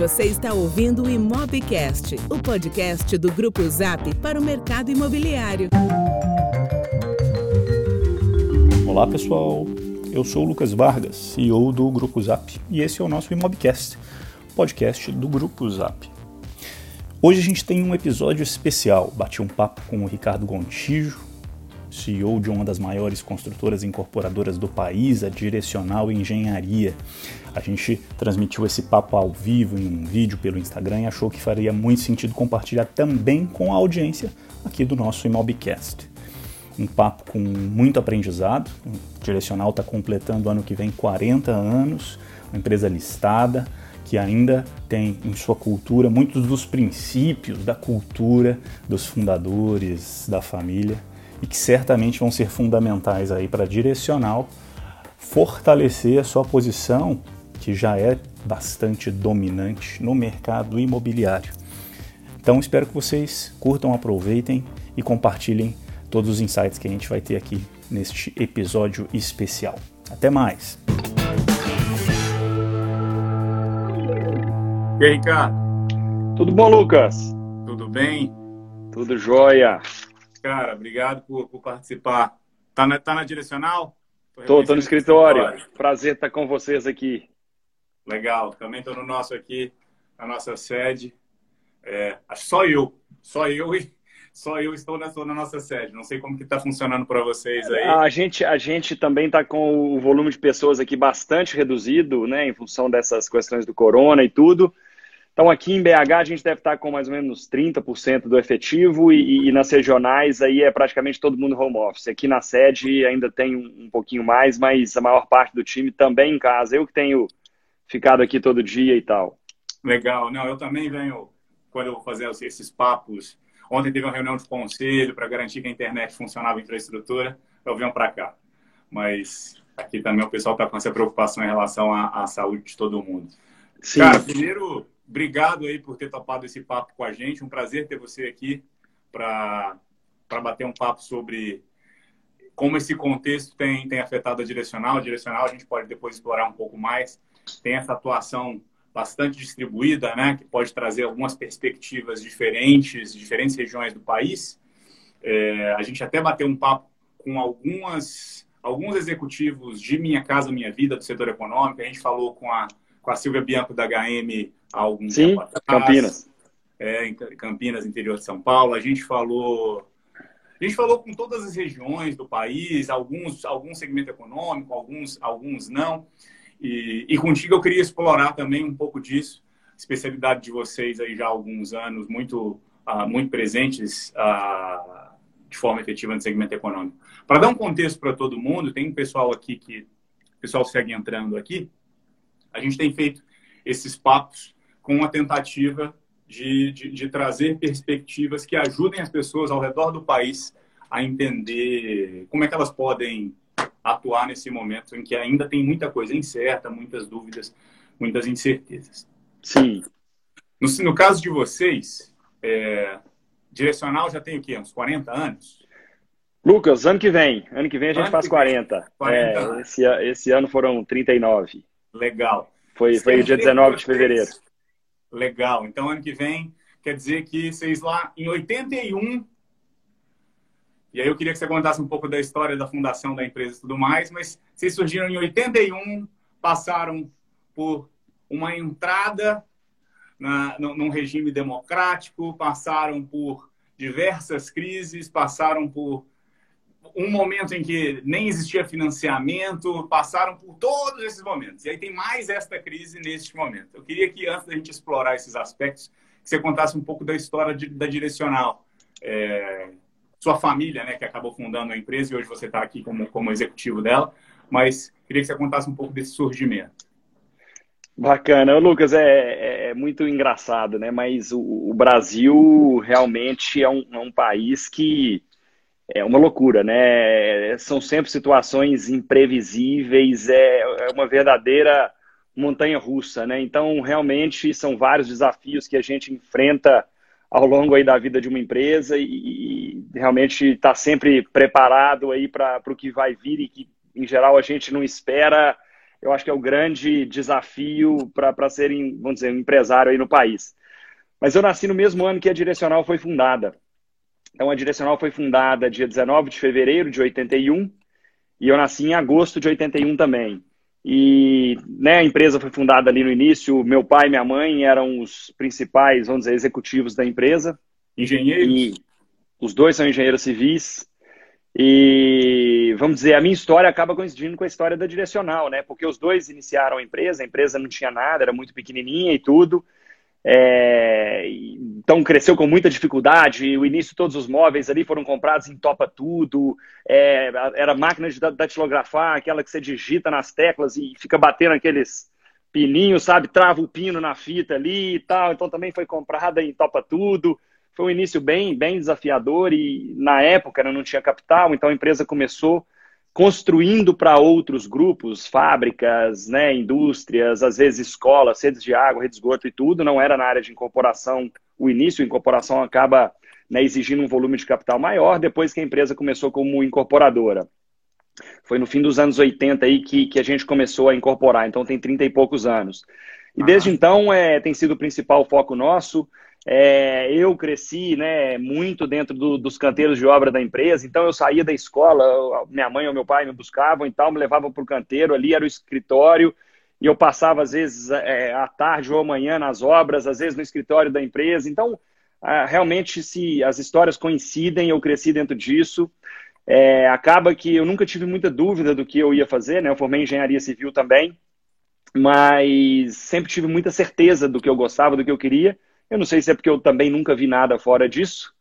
Você está ouvindo o Imobcast, o podcast do Grupo Zap para o mercado imobiliário. Olá pessoal, eu sou o Lucas Vargas, CEO do Grupo Zap, e esse é o nosso Imobcast, podcast do Grupo Zap. Hoje a gente tem um episódio especial. Bati um papo com o Ricardo Gontijo, CEO de uma das maiores construtoras incorporadoras do país, a Direcional Engenharia. A gente transmitiu esse papo ao vivo em um vídeo pelo Instagram e achou que faria muito sentido compartilhar também com a audiência aqui do nosso Imobcast. Um papo com muito aprendizado. Direcional está completando ano que vem 40 anos, uma empresa listada que ainda tem em sua cultura muitos dos princípios da cultura dos fundadores da família e que certamente vão ser fundamentais aí para direcional fortalecer a sua posição, que já é bastante dominante no mercado imobiliário. Então espero que vocês curtam, aproveitem e compartilhem todos os insights que a gente vai ter aqui neste episódio especial. Até mais! E aí, Ricardo? Tudo bom, Lucas? Tudo bem? Tudo jóia. Cara, obrigado por, por participar. Tá na, tá na direcional? Tô, tô no escritório. escritório. Prazer estar com vocês aqui. Legal. Também tô no nosso aqui, na nossa sede. É, só eu, só eu e só eu estou na, na nossa sede. Não sei como que está funcionando para vocês aí. A gente, a gente também está com o volume de pessoas aqui bastante reduzido, né, em função dessas questões do corona e tudo. Então, aqui em BH, a gente deve estar com mais ou menos 30% do efetivo e, e, nas regionais aí é praticamente todo mundo home office. Aqui na sede ainda tem um, um, pouquinho mais, mas a maior parte do time também em casa. Eu que tenho ficado aqui todo dia e tal. Legal. Não, eu também venho, quando eu vou fazer esses papos. Ontem teve uma reunião de conselho para garantir que a internet funcionava em infraestrutura. Eu venho para cá. Mas aqui também o pessoal está com essa preocupação em relação à, à saúde de todo mundo. Sim. Cara, primeiro obrigado aí por ter topado esse papo com a gente. Um prazer ter você aqui para bater um papo sobre como esse contexto tem, tem afetado a direcional. A direcional a gente pode depois explorar um pouco mais. Tem essa atuação bastante distribuída, né, que pode trazer algumas perspectivas diferentes, diferentes regiões do país. É, a gente até bateu um papo com algumas, alguns executivos de Minha Casa Minha Vida, do setor econômico. A gente falou com a, com a Silvia Bianco da HM há algum Sim, tempo atrás. Campinas. É, em Campinas, interior de São Paulo. A gente falou a gente falou com todas as regiões do país, alguns algum segmento econômico, alguns alguns não. E, e contigo eu queria explorar também um pouco disso, especialidade de vocês aí já há alguns anos, muito uh, muito presentes uh, de forma efetiva no segmento econômico. Para dar um contexto para todo mundo, tem um pessoal aqui que o pessoal segue entrando aqui. A gente tem feito esses papos com a tentativa de, de, de, trazer perspectivas que ajudem as pessoas ao redor do país a entender como é que elas podem atuar nesse momento em que ainda tem muita coisa incerta, muitas dúvidas, muitas incertezas. Sim. No, no caso de vocês, é, direcional já tem o quê? Uns 40 anos? Lucas, ano que vem. Ano que vem a gente ano faz 40. 40 é, esse, esse ano foram 39. Legal. Foi, foi o dia 19 de fevereiro. Legal. Então, ano que vem, quer dizer que vocês lá em 81. E aí eu queria que você contasse um pouco da história da fundação da empresa e tudo mais, mas vocês surgiram em 81, passaram por uma entrada na, num regime democrático, passaram por diversas crises, passaram por um momento em que nem existia financiamento, passaram por todos esses momentos. E aí tem mais esta crise neste momento. Eu queria que, antes da gente explorar esses aspectos, você contasse um pouco da história de, da Direcional. É, sua família, né, que acabou fundando a empresa e hoje você está aqui como, como executivo dela, mas queria que você contasse um pouco desse surgimento. Bacana. Lucas, é, é, é muito engraçado, né? Mas o, o Brasil realmente é um, é um país que é uma loucura, né? São sempre situações imprevisíveis, é, é uma verdadeira montanha russa, né? Então, realmente, são vários desafios que a gente enfrenta ao longo aí da vida de uma empresa e, e realmente está sempre preparado aí para o que vai vir e que, em geral, a gente não espera eu acho que é o grande desafio para ser, vamos dizer, um empresário aí no país. Mas eu nasci no mesmo ano que a Direcional foi fundada. Então, a Direcional foi fundada dia 19 de fevereiro de 81 e eu nasci em agosto de 81 também. E né, a empresa foi fundada ali no início. Meu pai e minha mãe eram os principais, vamos dizer, executivos da empresa. Engenheiros? E os dois são engenheiros civis. E vamos dizer, a minha história acaba coincidindo com a história da Direcional, né? Porque os dois iniciaram a empresa, a empresa não tinha nada, era muito pequenininha e tudo. É, então cresceu com muita dificuldade. O início todos os móveis ali foram comprados em topa tudo. É, era máquina de datilografar, aquela que você digita nas teclas e fica batendo aqueles pininhos, sabe? Trava o pino na fita ali e tal. Então também foi comprada em topa tudo. Foi um início bem, bem desafiador e na época né, não tinha capital, então a empresa começou construindo para outros grupos, fábricas, né, indústrias, às vezes escolas, redes de água, redes de esgoto e tudo, não era na área de incorporação o início, a incorporação acaba né, exigindo um volume de capital maior, depois que a empresa começou como incorporadora. Foi no fim dos anos 80 aí que, que a gente começou a incorporar, então tem 30 e poucos anos. E desde então é, tem sido o principal foco nosso. É, eu cresci né, muito dentro do, dos canteiros de obra da empresa, então eu saía da escola, minha mãe ou meu pai me buscavam e tal, me levavam para o canteiro, ali era o escritório, e eu passava às vezes é, à tarde ou amanhã nas obras, às vezes no escritório da empresa. Então, é, realmente, se as histórias coincidem, eu cresci dentro disso. É, acaba que eu nunca tive muita dúvida do que eu ia fazer, né? Eu formei engenharia civil também, mas sempre tive muita certeza do que eu gostava, do que eu queria. Eu não sei se é porque eu também nunca vi nada fora disso,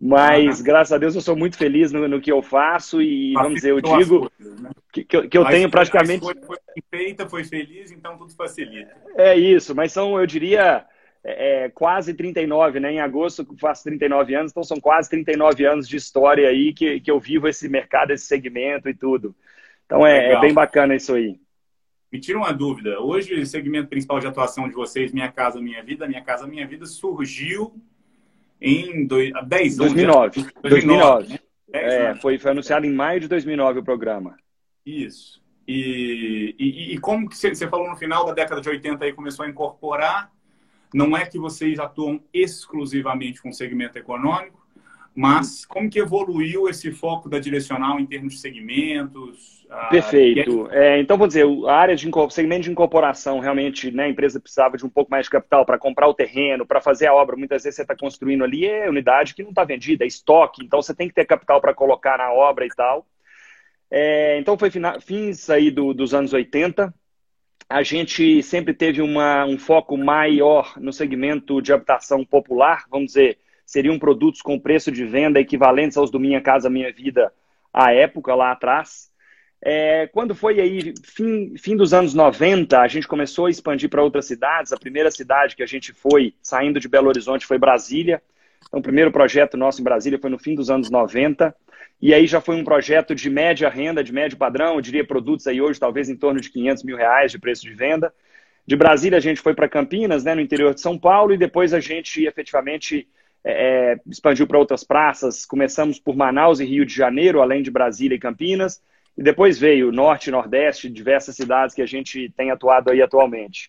mas uhum. graças a Deus eu sou muito feliz no, no que eu faço e vamos dizer, eu digo coisas, né? que, que, que, eu tenho praticamente. Foi, foi feita, foi feliz, então tudo facilita. É isso, mas são, eu diria, é, é quase 39, né? Em agosto faço 39 anos, então são quase 39 anos de história aí que, que eu vivo esse mercado, esse segmento e tudo. Então é, é bem bacana isso aí. Me tira uma dúvida. Hoje, o segmento principal de atuação de vocês, Minha Casa Minha Vida, Minha Casa Minha Vida, surgiu em dois, 10 2009. 2009. 2009. Né? É, foi, foi anunciado em maio de 2009 o programa. Isso. E, e, e como que você falou no final da década de 80 aí começou a incorporar? Não é que vocês atuam exclusivamente com segmento econômico, mas como que evoluiu esse foco da direcional em termos de segmentos? Perfeito. É, então, vou dizer, a área de segmento de incorporação, realmente, né, a empresa precisava de um pouco mais de capital para comprar o terreno, para fazer a obra. Muitas vezes você está construindo ali, é unidade que não está vendida, é estoque, então você tem que ter capital para colocar na obra e tal. É, então, foi fins aí do, dos anos 80. A gente sempre teve uma, um foco maior no segmento de habitação popular, vamos dizer, seriam produtos com preço de venda equivalentes aos do Minha Casa Minha Vida à época, lá atrás. É, quando foi aí, fim, fim dos anos 90, a gente começou a expandir para outras cidades. A primeira cidade que a gente foi, saindo de Belo Horizonte, foi Brasília. Então, o primeiro projeto nosso em Brasília foi no fim dos anos 90. E aí já foi um projeto de média renda, de médio padrão, eu diria produtos aí hoje talvez em torno de 500 mil reais de preço de venda. De Brasília a gente foi para Campinas, né, no interior de São Paulo, e depois a gente efetivamente é, é, expandiu para outras praças. Começamos por Manaus e Rio de Janeiro, além de Brasília e Campinas, e depois veio Norte e Nordeste, diversas cidades que a gente tem atuado aí atualmente.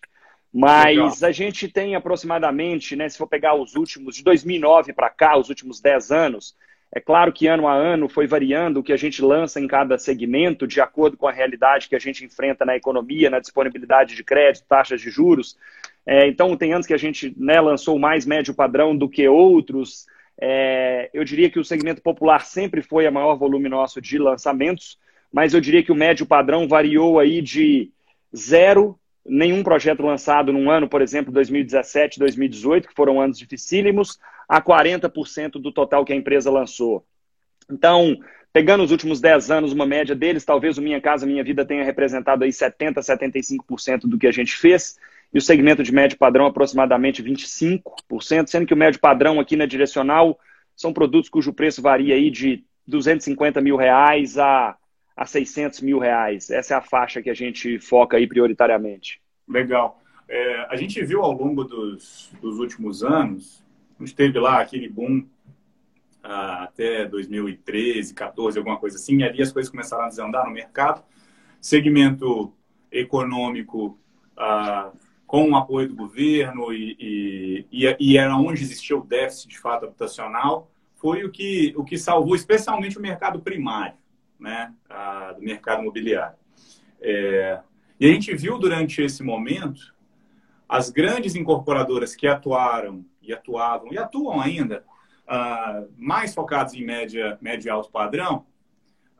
Mas Legal. a gente tem aproximadamente, né, se for pegar os últimos, de 2009 para cá, os últimos 10 anos, é claro que ano a ano foi variando o que a gente lança em cada segmento, de acordo com a realidade que a gente enfrenta na economia, na disponibilidade de crédito, taxas de juros. É, então, tem anos que a gente né, lançou mais médio padrão do que outros. É, eu diria que o segmento popular sempre foi a maior volume nosso de lançamentos, mas eu diria que o médio padrão variou aí de zero, nenhum projeto lançado num ano, por exemplo, 2017, 2018, que foram anos dificílimos, a 40% do total que a empresa lançou. Então, pegando os últimos 10 anos, uma média deles, talvez o Minha Casa Minha Vida tenha representado aí 70%, 75% do que a gente fez e o segmento de médio padrão aproximadamente 25%, sendo que o médio padrão aqui na direcional são produtos cujo preço varia aí de 250 mil reais a, a 600 mil reais. Essa é a faixa que a gente foca aí prioritariamente. Legal. É, a gente viu ao longo dos, dos últimos anos, a gente teve lá aquele boom ah, até 2013, 14, alguma coisa assim, e ali as coisas começaram a desandar no mercado. Segmento econômico ah, com o apoio do governo e, e, e, era onde existia o déficit de fato habitacional, foi o que, o que salvou especialmente o mercado primário, né, ah, do mercado imobiliário. É, e a gente viu durante esse momento as grandes incorporadoras que atuaram e atuavam e atuam ainda uh, mais focados em média, média e alto padrão,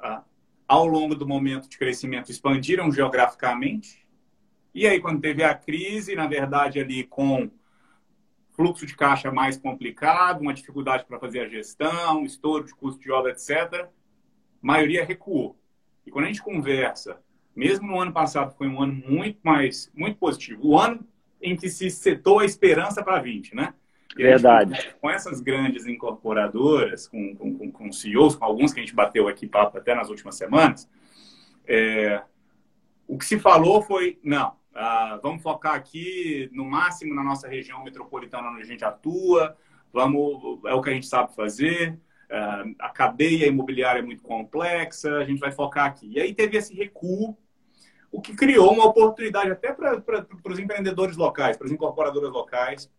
uh, ao longo do momento de crescimento expandiram geograficamente. E aí, quando teve a crise, na verdade, ali com fluxo de caixa mais complicado, uma dificuldade para fazer a gestão, estouro de custo de obra, etc., a maioria recuou. E quando a gente conversa, mesmo no ano passado, foi um ano muito mais muito positivo, o ano em que se setou a esperança para 20, né? Verdade. com essas grandes incorporadoras, com, com, com, CEOs, com alguns que a gente bateu aqui papo até nas últimas semanas, é, o que se falou foi, não, ah, vamos focar aqui no máximo na nossa região metropolitana onde a gente atua, vamos, é o que a gente sabe fazer, a cadeia imobiliária é muito complexa, a gente vai focar aqui. E aí teve esse recuo, o que criou uma oportunidade até para os empreendedores locais, para as incorporadoras locais,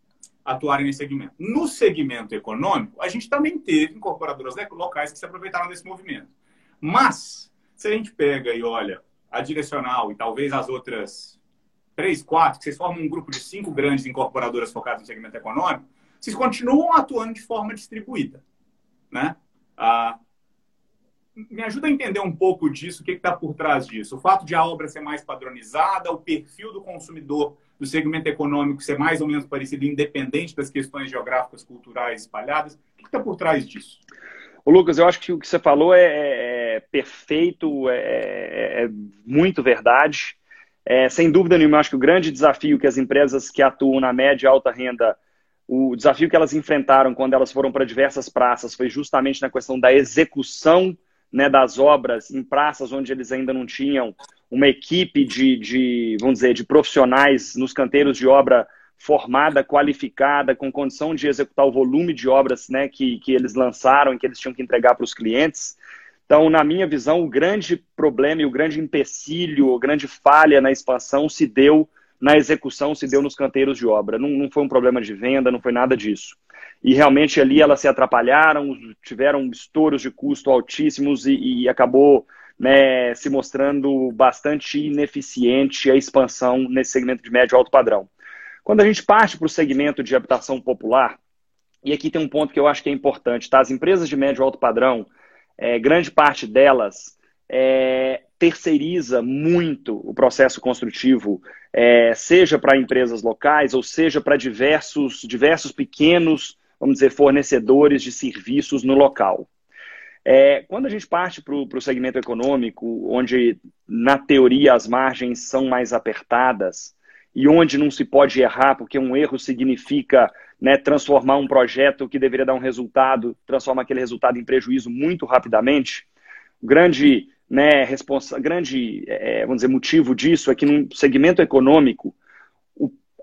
atuarem nesse segmento. No segmento econômico, a gente também teve incorporadoras locais que se aproveitaram desse movimento. Mas, se a gente pega e olha a Direcional e talvez as outras três, quatro, que vocês formam um grupo de cinco grandes incorporadoras focadas no segmento econômico, vocês continuam atuando de forma distribuída. Né? Ah, me ajuda a entender um pouco disso, o que está por trás disso. O fato de a obra ser mais padronizada, o perfil do consumidor do segmento econômico ser mais ou menos parecido, independente das questões geográficas, culturais espalhadas. O que está por trás disso? Ô, Lucas, eu acho que o que você falou é, é, é perfeito, é, é, é muito verdade. É, sem dúvida nenhuma, acho que o grande desafio que as empresas que atuam na média e alta renda, o desafio que elas enfrentaram quando elas foram para diversas praças foi justamente na questão da execução né, das obras em praças onde eles ainda não tinham uma equipe de, de, vamos dizer, de profissionais nos canteiros de obra formada, qualificada, com condição de executar o volume de obras né, que, que eles lançaram e que eles tinham que entregar para os clientes. Então, na minha visão, o grande problema e o grande empecilho, a grande falha na expansão se deu na execução, se deu nos canteiros de obra. Não, não foi um problema de venda, não foi nada disso. E realmente ali elas se atrapalharam, tiveram estouros de custo altíssimos e, e acabou né, se mostrando bastante ineficiente a expansão nesse segmento de médio alto padrão. Quando a gente parte para o segmento de habitação popular, e aqui tem um ponto que eu acho que é importante, tá? As empresas de médio alto padrão, é, grande parte delas é, terceiriza muito o processo construtivo, é, seja para empresas locais ou seja para diversos, diversos pequenos, vamos dizer, fornecedores de serviços no local. É, quando a gente parte para o segmento econômico, onde na teoria as margens são mais apertadas e onde não se pode errar, porque um erro significa né, transformar um projeto que deveria dar um resultado, transformar aquele resultado em prejuízo muito rapidamente, o grande, né, responsa grande é, vamos dizer, motivo disso é que no segmento econômico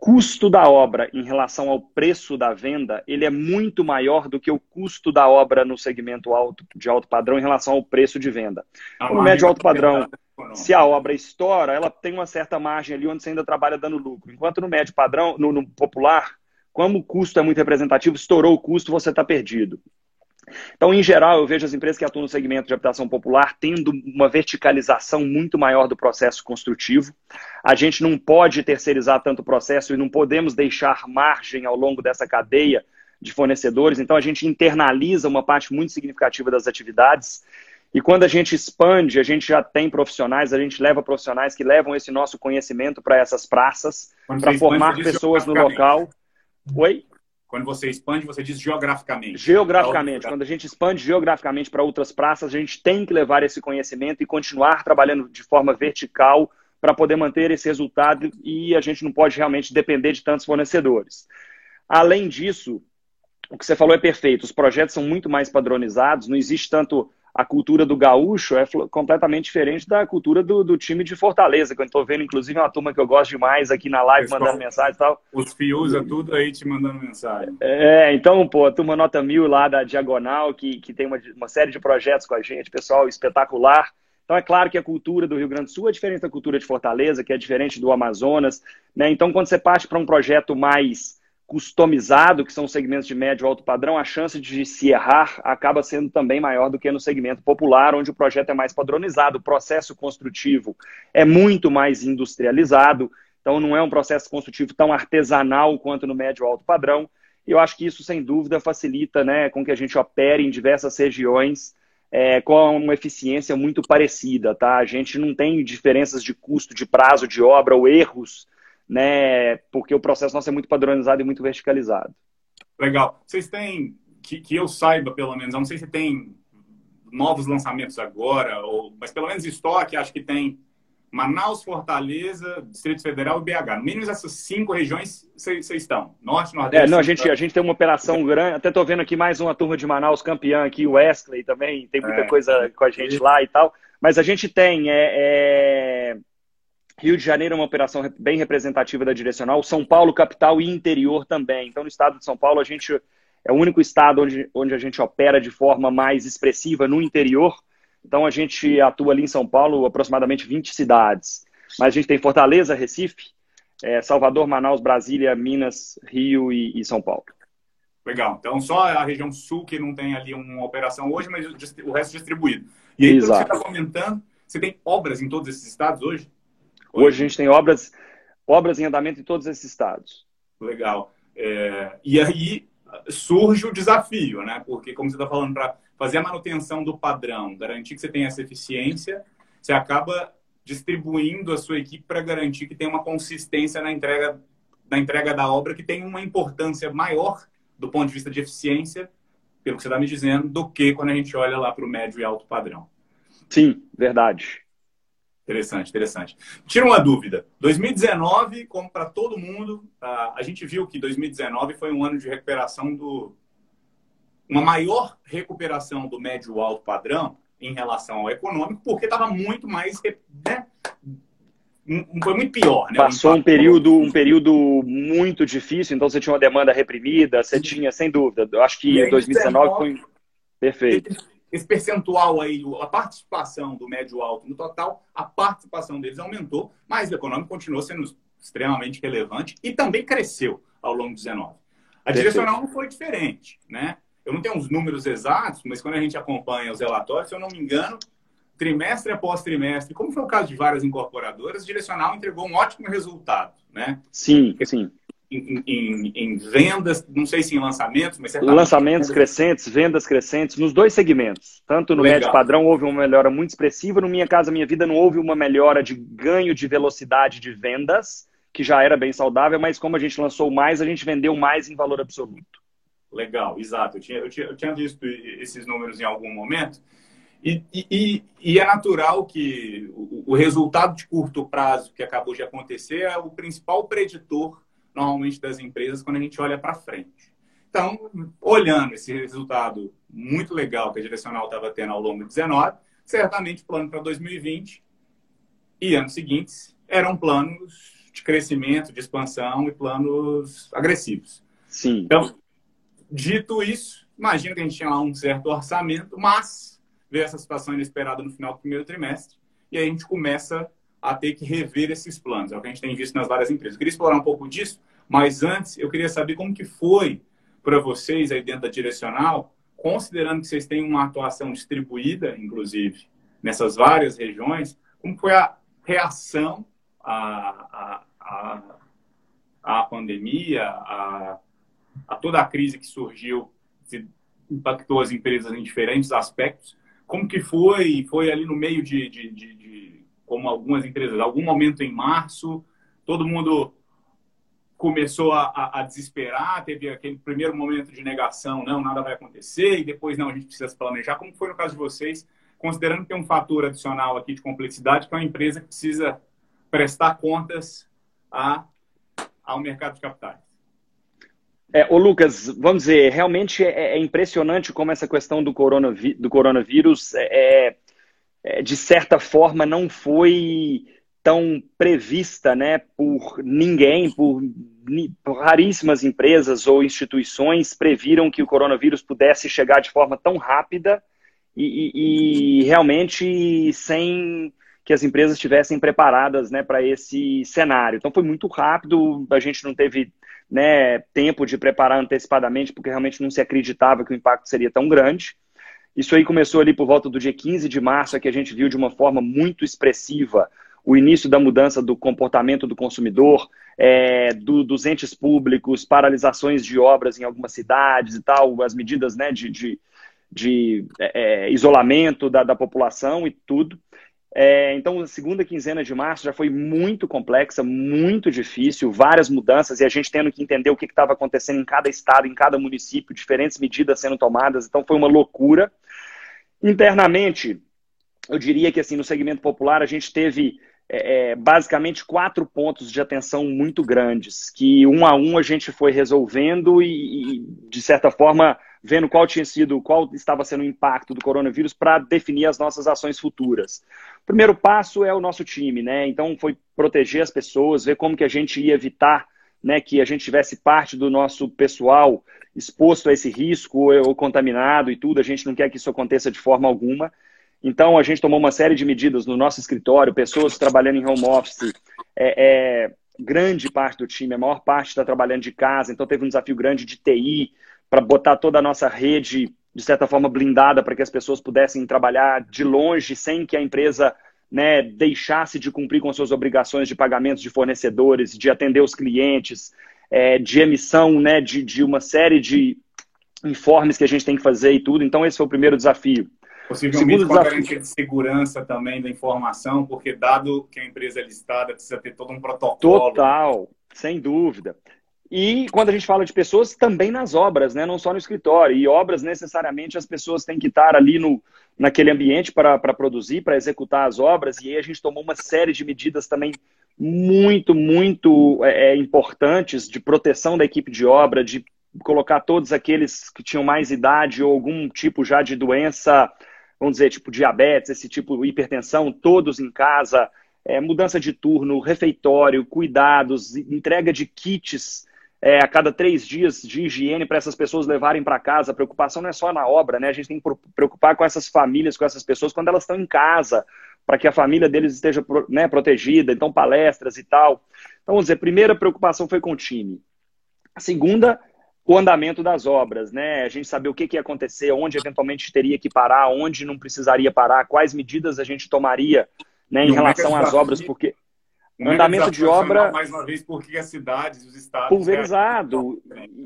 custo da obra em relação ao preço da venda, ele é muito maior do que o custo da obra no segmento alto, de alto padrão em relação ao preço de venda. No médio alto padrão, se a obra estoura, ela tem uma certa margem ali onde você ainda trabalha dando lucro. Enquanto no médio padrão, no, no popular, como o custo é muito representativo, estourou o custo, você está perdido. Então, em geral, eu vejo as empresas que atuam no segmento de habitação popular tendo uma verticalização muito maior do processo construtivo. A gente não pode terceirizar tanto o processo e não podemos deixar margem ao longo dessa cadeia de fornecedores. Então, a gente internaliza uma parte muito significativa das atividades. E quando a gente expande, a gente já tem profissionais, a gente leva profissionais que levam esse nosso conhecimento para essas praças, para formar pessoas no local. Oi? Quando você expande, você diz geograficamente. Geograficamente. Quando a gente expande geograficamente para outras praças, a gente tem que levar esse conhecimento e continuar trabalhando de forma vertical para poder manter esse resultado e a gente não pode realmente depender de tantos fornecedores. Além disso, o que você falou é perfeito. Os projetos são muito mais padronizados, não existe tanto a cultura do gaúcho é completamente diferente da cultura do, do time de Fortaleza, que eu estou vendo, inclusive, uma turma que eu gosto demais aqui na live, mandando mensagem e tal. Os fios é tudo aí te mandando mensagem. É, então, pô, a turma Nota Mil lá da Diagonal, que, que tem uma, uma série de projetos com a gente, pessoal espetacular. Então, é claro que a cultura do Rio Grande do Sul é diferente da cultura de Fortaleza, que é diferente do Amazonas. Né? Então, quando você parte para um projeto mais customizado, que são segmentos de médio alto padrão, a chance de se errar acaba sendo também maior do que no segmento popular, onde o projeto é mais padronizado, o processo construtivo é muito mais industrializado, então não é um processo construtivo tão artesanal quanto no médio alto padrão. E eu acho que isso, sem dúvida, facilita né, com que a gente opere em diversas regiões é, com uma eficiência muito parecida. Tá? A gente não tem diferenças de custo, de prazo de obra ou erros né? Porque o processo nosso é muito padronizado e muito verticalizado. Legal. Vocês têm, que, que eu saiba pelo menos, eu não sei se tem novos lançamentos agora, ou, mas pelo menos estoque, acho que tem Manaus, Fortaleza, Distrito Federal e BH. No mínimo essas cinco regiões vocês estão. Norte, Nordeste. É, não, a gente, a gente tem uma operação grande. Até estou vendo aqui mais uma turma de Manaus campeã aqui, o Wesley também. Tem muita é. coisa com a gente lá e tal. Mas a gente tem é, é Rio de Janeiro é uma operação bem representativa da direcional, São Paulo, capital e interior também. Então, no estado de São Paulo, a gente é o único estado onde, onde a gente opera de forma mais expressiva no interior. Então, a gente atua ali em São Paulo, aproximadamente 20 cidades. Mas a gente tem Fortaleza, Recife, é, Salvador, Manaus, Brasília, Minas, Rio e, e, São Paulo. Legal. Então, só a região sul que não tem ali uma operação hoje, mas o resto distribuído. E aí, Exato. você está comentando, você tem obras em todos esses estados hoje? Hoje a gente tem obras, obras em andamento em todos esses estados. Legal. É, e aí surge o desafio, né? Porque, como você está falando, para fazer a manutenção do padrão, garantir que você tenha essa eficiência, você acaba distribuindo a sua equipe para garantir que tem uma consistência na entrega, na entrega da obra que tem uma importância maior do ponto de vista de eficiência, pelo que você está me dizendo, do que quando a gente olha lá para o médio e alto padrão. Sim, verdade. Interessante, interessante. Tira uma dúvida. 2019, como para todo mundo, a gente viu que 2019 foi um ano de recuperação do. Uma maior recuperação do médio alto padrão em relação ao econômico, porque estava muito mais. Né? Foi muito pior. Né? Passou um período, um período muito difícil, então você tinha uma demanda reprimida, você tinha, sem dúvida. Eu acho que 2019 foi. Perfeito esse percentual aí, a participação do médio alto no total, a participação deles aumentou, mas o econômico continuou sendo extremamente relevante e também cresceu ao longo de 19. A direcional não foi diferente, né? Eu não tenho os números exatos, mas quando a gente acompanha os relatórios, se eu não me engano, trimestre após trimestre, como foi o caso de várias incorporadoras, a direcional entregou um ótimo resultado, né? Sim, sim em, em, em, vendas, não sei se em lançamentos, mas Lançamentos crescentes, vendas crescentes, nos dois segmentos. Tanto no Legal. médio padrão houve uma melhora muito expressiva, no Minha Casa Minha Vida não houve uma melhora de ganho de velocidade de vendas, que já era bem saudável, mas como a gente lançou mais, a gente vendeu mais em valor absoluto. Legal, exato. Eu tinha, eu tinha, eu tinha visto esses números em algum momento. E, e, e, é natural que o, o resultado de curto prazo que acabou de acontecer é o principal preditor normalmente das empresas quando a gente olha para frente. Então, olhando esse resultado muito legal que a direcional estava tendo ao longo de 19, certamente o plano para 2020 e anos seguintes eram planos de crescimento, de expansão e planos agressivos. Sim. Então, dito isso, imagina que a gente tinha lá um certo orçamento, mas veio essa situação inesperada no final do primeiro trimestre e aí a gente começa a ter que rever esses planos. É o que a gente tem visto nas várias empresas. Eu queria explorar um pouco disso, mas antes eu queria saber como que foi para vocês aí dentro da direcional, considerando que vocês têm uma atuação distribuída, inclusive, nessas várias regiões, como foi a reação à, à, à, pandemia, à, a toda a crise que surgiu, que impactou as empresas em diferentes aspectos, como que foi? Foi ali no meio de, de, de como algumas empresas, algum momento em março, todo mundo começou a, a, a, desesperar, teve aquele primeiro momento de negação, não, nada vai acontecer, e depois, não, a gente precisa se planejar. Como foi no caso de vocês, considerando que tem um fator adicional aqui de complexidade, que é uma empresa que precisa prestar contas a, ao mercado de capitais? É, ô Lucas, vamos dizer, realmente é, é impressionante como essa questão do, coronaví do coronavírus é, é de certa forma, não foi tão prevista né, por ninguém, por, por, raríssimas empresas ou instituições previram que o coronavírus pudesse chegar de forma tão rápida e, e, e realmente sem que as empresas estivessem preparadas né, para esse cenário. Então foi muito rápido, a gente não teve né, tempo de preparar antecipadamente, porque realmente não se acreditava que o impacto seria tão grande. Isso aí começou ali por volta do dia 15 de março, é que a gente viu de uma forma muito expressiva o início da mudança do comportamento do consumidor, é, do, dos entes públicos, paralisações de obras em algumas cidades e tal, as medidas né, de, de, de é, é isolamento da, da população e tudo. É, então, a segunda quinzena de março já foi muito complexa, muito difícil, várias mudanças e a gente tendo que entender o que estava acontecendo em cada estado, em cada município, diferentes medidas sendo tomadas. Então, foi uma loucura. Internamente, eu diria que assim no segmento popular a gente teve é, é basicamente quatro pontos de atenção muito grandes, que um a um a gente foi resolvendo e, e de certa forma vendo qual tinha sido, qual estava sendo o impacto do coronavírus para definir as nossas ações futuras. O primeiro passo é o nosso time, né? Então foi proteger as pessoas, ver como que a gente ia evitar né, que a gente tivesse parte do nosso pessoal exposto a esse risco ou, contaminado e tudo. A gente não quer que isso aconteça de forma alguma. Então, a gente tomou uma série de medidas no nosso escritório, pessoas trabalhando em home office, é, é, grande parte do time, a maior parte está trabalhando de casa, então teve um desafio grande de TI, para botar toda a nossa rede, de certa forma, blindada para que as pessoas pudessem trabalhar de longe, sem que a empresa né, deixasse de cumprir com suas obrigações de pagamentos de fornecedores, de atender os clientes, é, de emissão né, de, de uma série de informes que a gente tem que fazer e tudo. Então, esse foi o primeiro desafio. Possivelmente com a garantia de segurança também da informação, porque dado que a empresa é listada, precisa ter todo um protocolo. Total, sem dúvida. E quando a gente fala de pessoas, também nas obras, né? não só no escritório. E obras, necessariamente, as pessoas têm que estar ali no, naquele ambiente para produzir, para executar as obras. E aí a gente tomou uma série de medidas também muito, muito é, é, importantes de proteção da equipe de obra, de colocar todos aqueles que tinham mais idade ou algum tipo já de doença, vamos dizer, tipo diabetes, esse tipo de hipertensão, todos em casa, é, mudança de turno, refeitório, cuidados, entrega de kits é, a cada três dias de higiene para essas pessoas levarem para casa. A preocupação não é só na obra, né? A gente tem que preocupar com essas famílias, com essas pessoas quando elas estão em casa, para que a família deles esteja né, protegida. Então, palestras e tal. Então, vamos dizer, a primeira preocupação foi com o time. A segunda, o andamento das obras, né? A gente saber o que, que ia acontecer, onde eventualmente teria que parar, onde não precisaria parar, quais medidas a gente tomaria né, em relação às obras, porque um andamento de obra. Mais uma vez, porque as cidades, os estados. Pulverizado.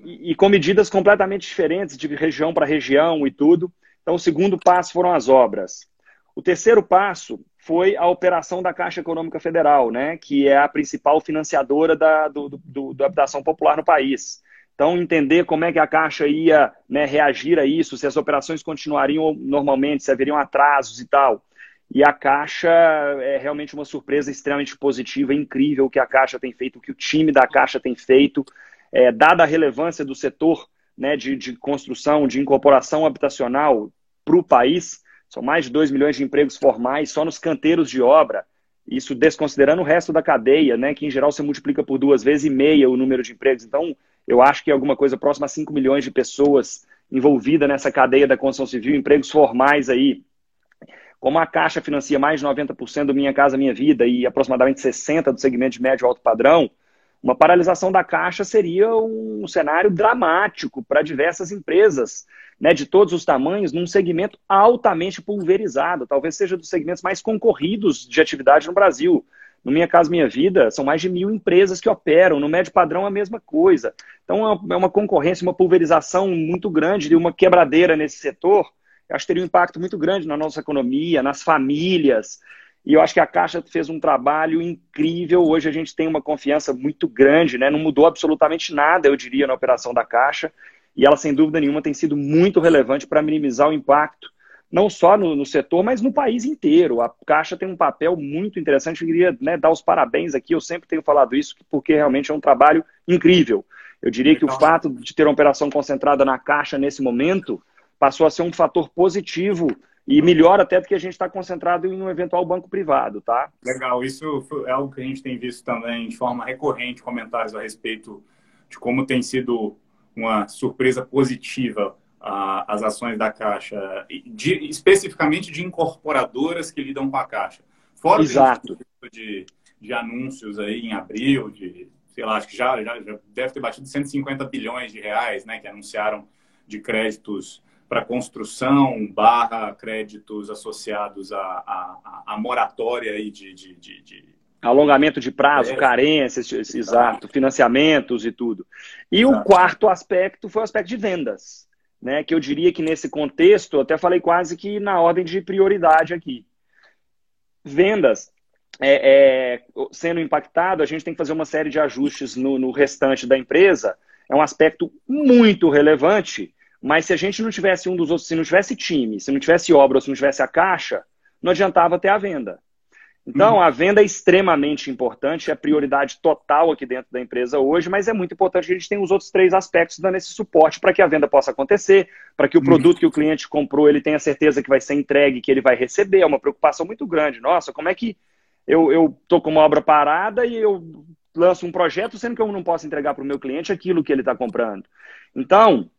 E, e, com medidas completamente diferentes, de região para região e tudo. Então, o segundo passo foram as obras. O terceiro passo foi a operação da Caixa Econômica Federal, né, que é a principal financiadora da, do, do, do habitação popular no país. Então, entender como é que a Caixa ia né, reagir a isso, se as operações continuariam normalmente, se haveriam atrasos e tal. E a Caixa é realmente uma surpresa extremamente positiva, incrível o que a Caixa tem feito, o que o time da Caixa tem feito, é, dada a relevância do setor né, de, de construção, de incorporação habitacional para o país, são mais de 2 milhões de empregos formais só nos canteiros de obra, isso desconsiderando o resto da cadeia, né, que em geral se multiplica por duas vezes e meia o número de empregos. Então, eu acho que é alguma coisa próxima a 5 milhões de pessoas envolvidas nessa cadeia da construção civil, empregos formais aí, como a Caixa financia mais de 90% do Minha Casa Minha Vida e aproximadamente 60% do segmento de médio e alto padrão, uma paralisação da Caixa seria um cenário dramático para diversas empresas né, de todos os tamanhos, num segmento altamente pulverizado, talvez seja dos segmentos mais concorridos de atividade no Brasil. No Minha Casa Minha Vida, são mais de mil empresas que operam, no médio padrão a mesma coisa. Então é uma concorrência, uma pulverização muito grande, de uma quebradeira nesse setor, acho que teria um impacto muito grande na nossa economia, nas famílias. E eu acho que a Caixa fez um trabalho incrível. Hoje a gente tem uma confiança muito grande, né? Não mudou absolutamente nada, eu diria, na operação da Caixa. E ela, sem dúvida nenhuma, tem sido muito relevante para minimizar o impacto, não só no, no, setor, mas no país inteiro. A Caixa tem um papel muito interessante. Eu queria né, dar os parabéns aqui. Eu sempre tenho falado isso, porque realmente é um trabalho incrível. Eu diria que o fato de ter uma operação concentrada na Caixa nesse momento passou a ser um fator positivo e melhor até do que a gente está concentrado em um eventual banco privado, tá? Legal, isso é algo que a gente tem visto também de forma recorrente, comentários a respeito de como tem sido uma surpresa positiva a, as ações da Caixa, de, especificamente de incorporadoras que lidam com a Caixa. Fora Exato. De, de anúncios aí em abril, de, sei lá, acho que já, já, já deve ter batido 150 bilhões de reais, né, que anunciaram de créditos para construção barra créditos associados à, moratória aí de, de, de, de Alongamento de prazo, é. carências, exato, financiamentos e tudo. E exato. o quarto aspecto foi o aspecto de vendas, né? Que eu diria que nesse contexto, até falei quase que na ordem de prioridade aqui. Vendas. É, é, sendo impactado, a gente tem que fazer uma série de ajustes no, no restante da empresa. É um aspecto muito relevante, mas se a gente não tivesse um dos outros, se não tivesse time, se não tivesse obra, se não tivesse a caixa, não adiantava ter a venda. Então, uhum. a venda é extremamente importante, é prioridade total aqui dentro da empresa hoje, mas é muito importante que a gente tenha os outros três aspectos dando esse suporte para que a venda possa acontecer, para que o uhum. produto que o cliente comprou ele tenha certeza que vai ser entregue, que ele vai receber. É uma preocupação muito grande. Nossa, como é que eu estou com uma obra parada e eu lanço um projeto, sendo que eu não posso entregar para o meu cliente aquilo que ele está comprando? Então,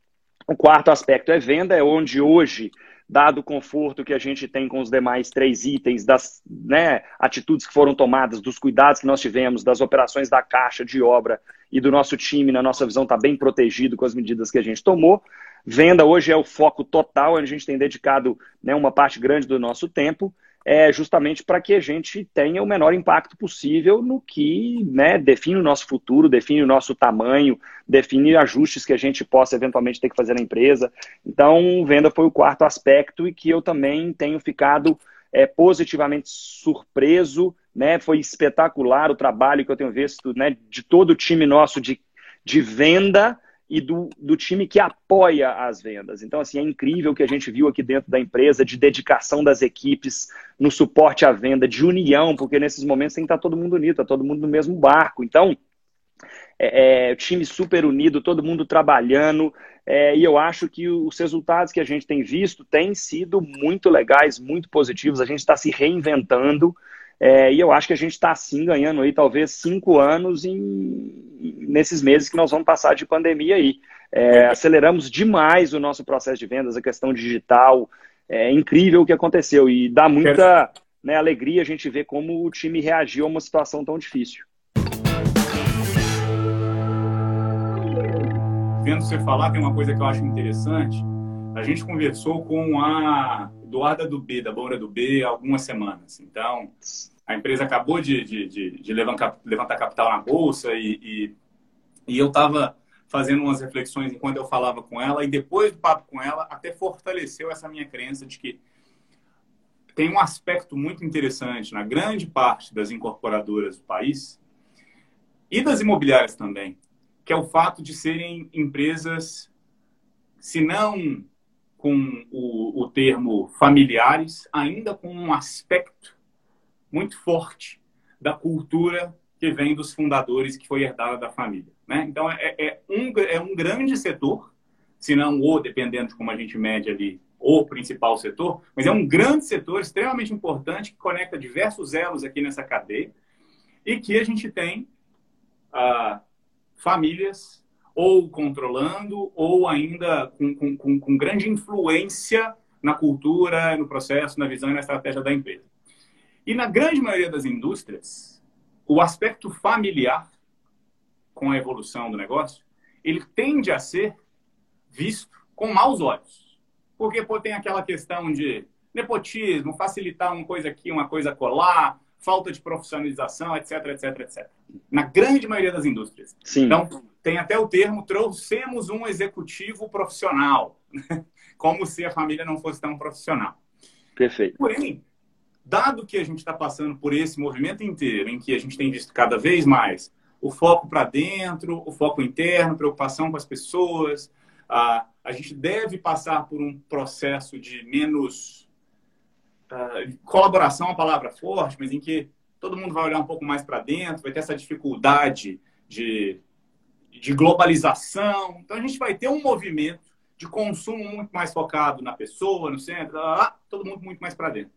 o quarto aspecto é venda, é onde hoje dado o conforto que a gente tem com os demais três itens, das né, atitudes que foram tomadas, dos cuidados que nós tivemos, das operações da caixa de obra e do nosso time, na nossa visão, está bem protegido com as medidas que a gente tomou. Venda hoje é o foco total, a gente tem dedicado né, uma parte grande do nosso tempo é justamente para que a gente tenha o menor impacto possível no que né, define o nosso futuro, define o nosso tamanho, define ajustes que a gente possa eventualmente ter que fazer na empresa. Então, venda foi o quarto aspecto e que eu também tenho ficado é, positivamente surpreso. Né? Foi espetacular o trabalho que eu tenho visto né, de todo o time nosso de, de venda e do, do time que apoia as vendas. Então, assim, é incrível o que a gente viu aqui dentro da empresa, de dedicação das equipes no suporte à venda, de união, porque nesses momentos tem que estar todo mundo unido, está todo mundo no mesmo barco. Então, é, é, time super unido, todo mundo trabalhando, é, e eu acho que os resultados que a gente tem visto têm sido muito legais, muito positivos, a gente está se reinventando, é, e eu acho que a gente está sim ganhando aí talvez cinco anos em, nesses meses que nós vamos passar de pandemia aí. É, aceleramos demais o nosso processo de vendas, a questão digital. É incrível o que aconteceu e dá muita né, alegria a gente ver como o time reagiu a uma situação tão difícil. Vendo você falar, tem uma coisa que eu acho interessante. A gente conversou com a Eduarda do B, da Boura do B, algumas semanas. Então, a empresa acabou de, de, de, de levantar, levantar, capital na bolsa e, e, e eu estava fazendo umas reflexões enquanto eu falava com ela e depois do papo com ela até fortaleceu essa minha crença de que tem um aspecto muito interessante na grande parte das incorporadoras do país e das imobiliárias também, que é o fato de serem empresas, se não com o, o termo familiares, ainda com um aspecto muito forte da cultura que vem dos fundadores, que foi herdada da família. Né? Então, é, é, um, é um grande setor, se não o, dependendo de como a gente mede ali, o principal setor, mas é um grande setor extremamente importante que conecta diversos elos aqui nessa cadeia e que a gente tem ah, famílias ou controlando, ou ainda com, com, com, com grande influência na cultura, no processo, na visão e na estratégia da empresa. E na grande maioria das indústrias, o aspecto familiar, com a evolução do negócio, ele tende a ser visto com maus olhos. Porque pô, tem aquela questão de nepotismo, facilitar uma coisa aqui, uma coisa colar, falta de profissionalização, etc, etc, etc. Na grande maioria das indústrias. Sim. Então, tem até o termo trouxemos um executivo profissional, como se a família não fosse tão profissional. Perfeito. Porém, dado que a gente está passando por esse movimento inteiro, em que a gente tem visto cada vez mais o foco para dentro, o foco interno, preocupação com as pessoas, a, a gente deve passar por um processo de menos uh, colaboração, é uma palavra forte, mas em que todo mundo vai olhar um pouco mais para dentro, vai ter essa dificuldade de de globalização. Então a gente vai ter um movimento de consumo muito mais focado na pessoa, no centro, lá, lá, todo mundo muito mais para dentro.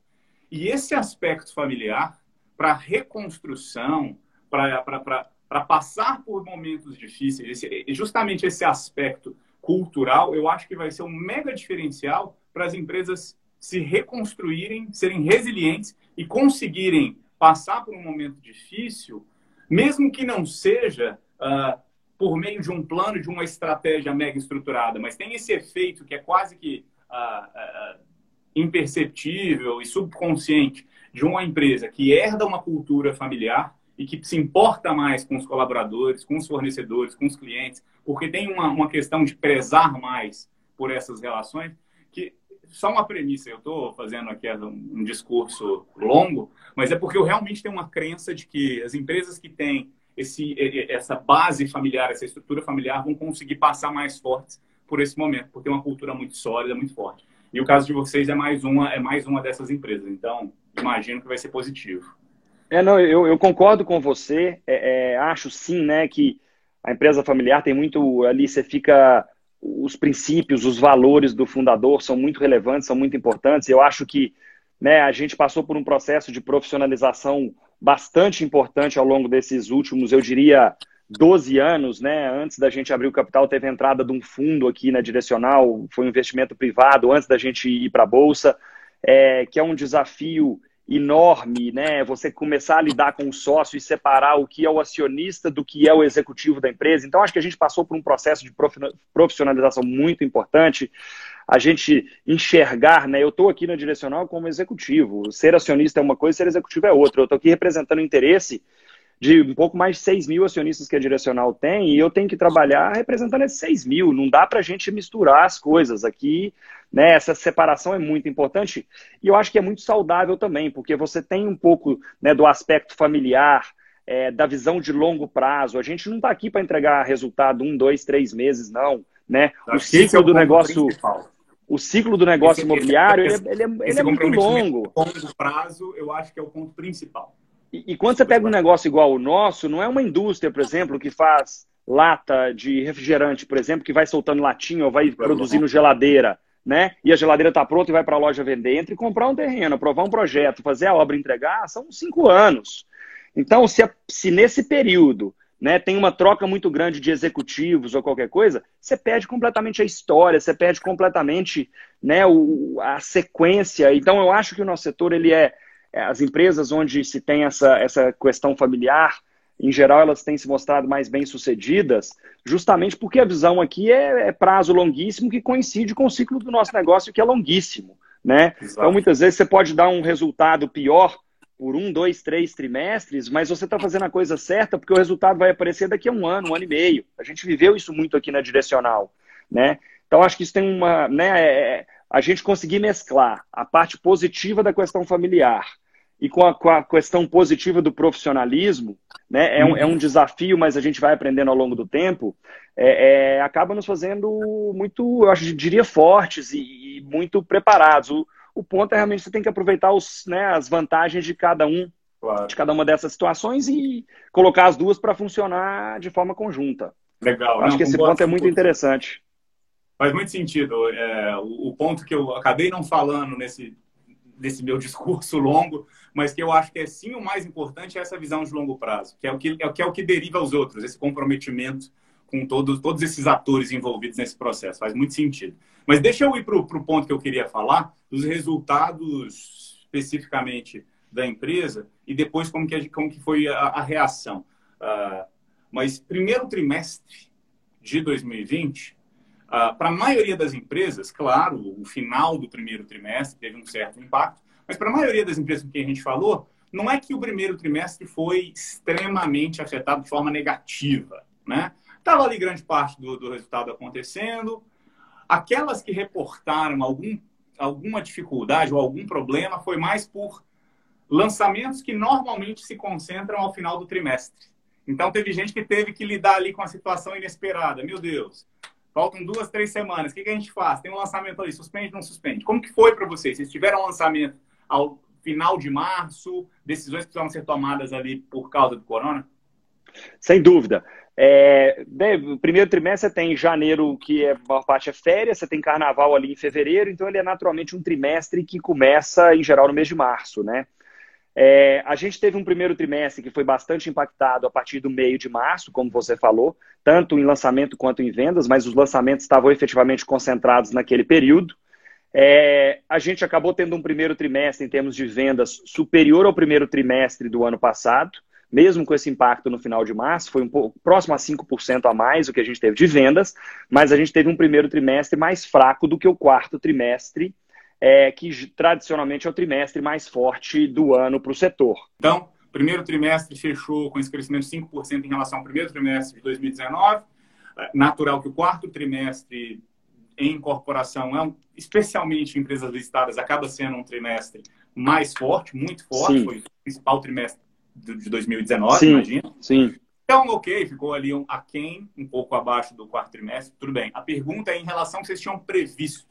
E esse aspecto familiar, para reconstrução, para passar por momentos difíceis, esse, justamente esse aspecto cultural, eu acho que vai ser um mega diferencial para as empresas se reconstruírem, serem resilientes e conseguirem passar por um momento difícil, mesmo que não seja uh, por meio de um plano, de uma estratégia mega estruturada, mas tem esse efeito que é quase que uh, uh, imperceptível e subconsciente de uma empresa que herda uma cultura familiar e que se importa mais com os colaboradores, com os fornecedores, com os clientes, porque tem uma, uma questão de prezar mais por essas relações, que só uma premissa, eu estou fazendo aqui um, discurso longo, mas é porque eu realmente tenho uma crença de que as empresas que têm esse, essa base familiar, essa estrutura familiar, vão conseguir passar mais fortes por esse momento, porque é uma cultura muito sólida, muito forte. E o caso de vocês é mais uma, é mais uma dessas empresas. Então, imagino que vai ser positivo. É, não, eu, eu concordo com você. É, é, acho sim, né, que a empresa familiar tem muito ali, você fica. Os princípios, os valores do fundador são muito relevantes, são muito importantes. Eu acho que né, a gente passou por um processo de profissionalização bastante importante ao longo desses últimos, eu diria, 12 anos, né? Antes da gente abrir o capital, teve a entrada de um fundo aqui na Direcional, foi um investimento privado antes da gente ir para a Bolsa, é, que é um desafio enorme, né? Você começar a lidar com o sócio e separar o que é o acionista do que é o executivo da empresa. Então, acho que a gente passou por um processo de profissionalização muito importante. A gente enxergar, né? Eu estou aqui na direcional como executivo. Ser acionista é uma coisa, ser executivo é outra. Eu estou aqui representando o interesse de um pouco mais de 6 mil acionistas que a Direcional tem, e eu tenho que trabalhar representando esses 6 mil. Não dá para a gente misturar as coisas aqui. Né? Essa separação é muito importante e eu acho que é muito saudável também, porque você tem um pouco né, do aspecto familiar, é, da visão de longo prazo. A gente não está aqui para entregar resultado um, dois, três meses, não. Né? O ciclo é o do negócio. Principal. O ciclo do negócio esse, imobiliário esse, ele, é, ele é, é muito longo. Longo prazo, eu acho que é o ponto principal. E, e, quando você pega um negócio igual o nosso, não é uma indústria, por exemplo, que faz lata de refrigerante, por exemplo, que vai soltando latinha ou vai produzindo geladeira, né? E a geladeira está pronta e vai para a loja vender. Entre comprar um terreno, aprovar um projeto, fazer a obra entregar, são cinco anos. Então, se, se nesse período né, tem uma troca muito grande de executivos ou qualquer coisa, você perde completamente a história, você perde completamente né, o, a sequência. Então, eu acho que o nosso setor ele é é, as empresas onde se tem essa, essa questão familiar, em geral, elas têm se mostrado mais bem sucedidas, justamente porque a visão aqui é, é prazo longuíssimo que coincide com o ciclo do nosso negócio, que é longuíssimo. Né? Então, muitas vezes, você pode dar um resultado pior por um, dois, três trimestres, mas você está fazendo a coisa certa porque o resultado vai aparecer daqui a um ano, um ano e meio. A gente viveu isso muito aqui na direcional. Né? Então, acho que isso tem uma. Né, é, a gente conseguir mesclar a parte positiva da questão familiar e com a, com a questão positiva do profissionalismo, né, é, um, é um desafio, mas a gente vai aprendendo ao longo do tempo, é, é, acaba nos fazendo muito, eu acho, diria, fortes e, e muito preparados. O, o, ponto é realmente você tem que aproveitar os, né, as vantagens de cada um, claro. de cada uma dessas situações e colocar as duas para funcionar de forma conjunta. Legal. Acho Não, que esse ponto é muito interessante. Faz muito sentido. É, o, o ponto que eu acabei não falando nesse desse meu discurso longo, mas que eu acho que é sim o mais importante é essa visão de longo prazo, que é o que é que, é o que deriva aos outros, esse comprometimento com todos, todos esses atores envolvidos nesse processo. Faz muito sentido. Mas deixa eu ir para o ponto que eu queria falar, dos resultados especificamente da empresa e depois como que, como que foi a, a reação. Uh, mas primeiro trimestre de 2020, Uh, para a maioria das empresas, claro, o final do primeiro trimestre teve um certo impacto, mas para a maioria das empresas com quem a gente falou, não é que o primeiro trimestre foi extremamente afetado de forma negativa, né? Estava ali grande parte do, do resultado acontecendo. Aquelas que reportaram algum, alguma dificuldade ou algum problema foi mais por lançamentos que normalmente se concentram ao final do trimestre. Então, teve gente que teve que lidar ali com a situação inesperada. Meu Deus, Faltam duas, três semanas. O que, que a gente faz? Tem um lançamento ali, suspende, não suspende. Como que foi para vocês? Vocês tiveram um lançamento ao final de março? Decisões que precisavam ser tomadas ali por causa do corona? Sem dúvida. É, o primeiro trimestre você tem janeiro, que é, a maior parte é férias, você tem carnaval ali em fevereiro, então ele é naturalmente um trimestre que começa, em geral, no mês de março, né? É, a gente teve um primeiro trimestre que foi bastante impactado a partir do meio de março, como você falou, tanto em lançamento quanto em vendas, mas os lançamentos estavam efetivamente concentrados naquele período. É, a gente acabou tendo um primeiro trimestre em termos de vendas superior ao primeiro trimestre do ano passado, mesmo com esse impacto no final de março, foi um pouco próximo a 5% a mais o que a gente teve de vendas, mas a gente teve um primeiro trimestre mais fraco do que o quarto trimestre é, que tradicionalmente é o trimestre mais forte do ano para o setor. Então, primeiro trimestre fechou com esse crescimento de 5% em relação ao primeiro trimestre de 2019. É, natural que o quarto trimestre em corporação, é um, especialmente em empresas listadas, acaba sendo um trimestre mais forte, muito forte. Sim. Foi o principal trimestre de 2019, sim, imagina. Sim. Então, ok, ficou ali um aquém, um pouco abaixo do quarto trimestre, tudo bem. A pergunta é em relação ao que vocês tinham previsto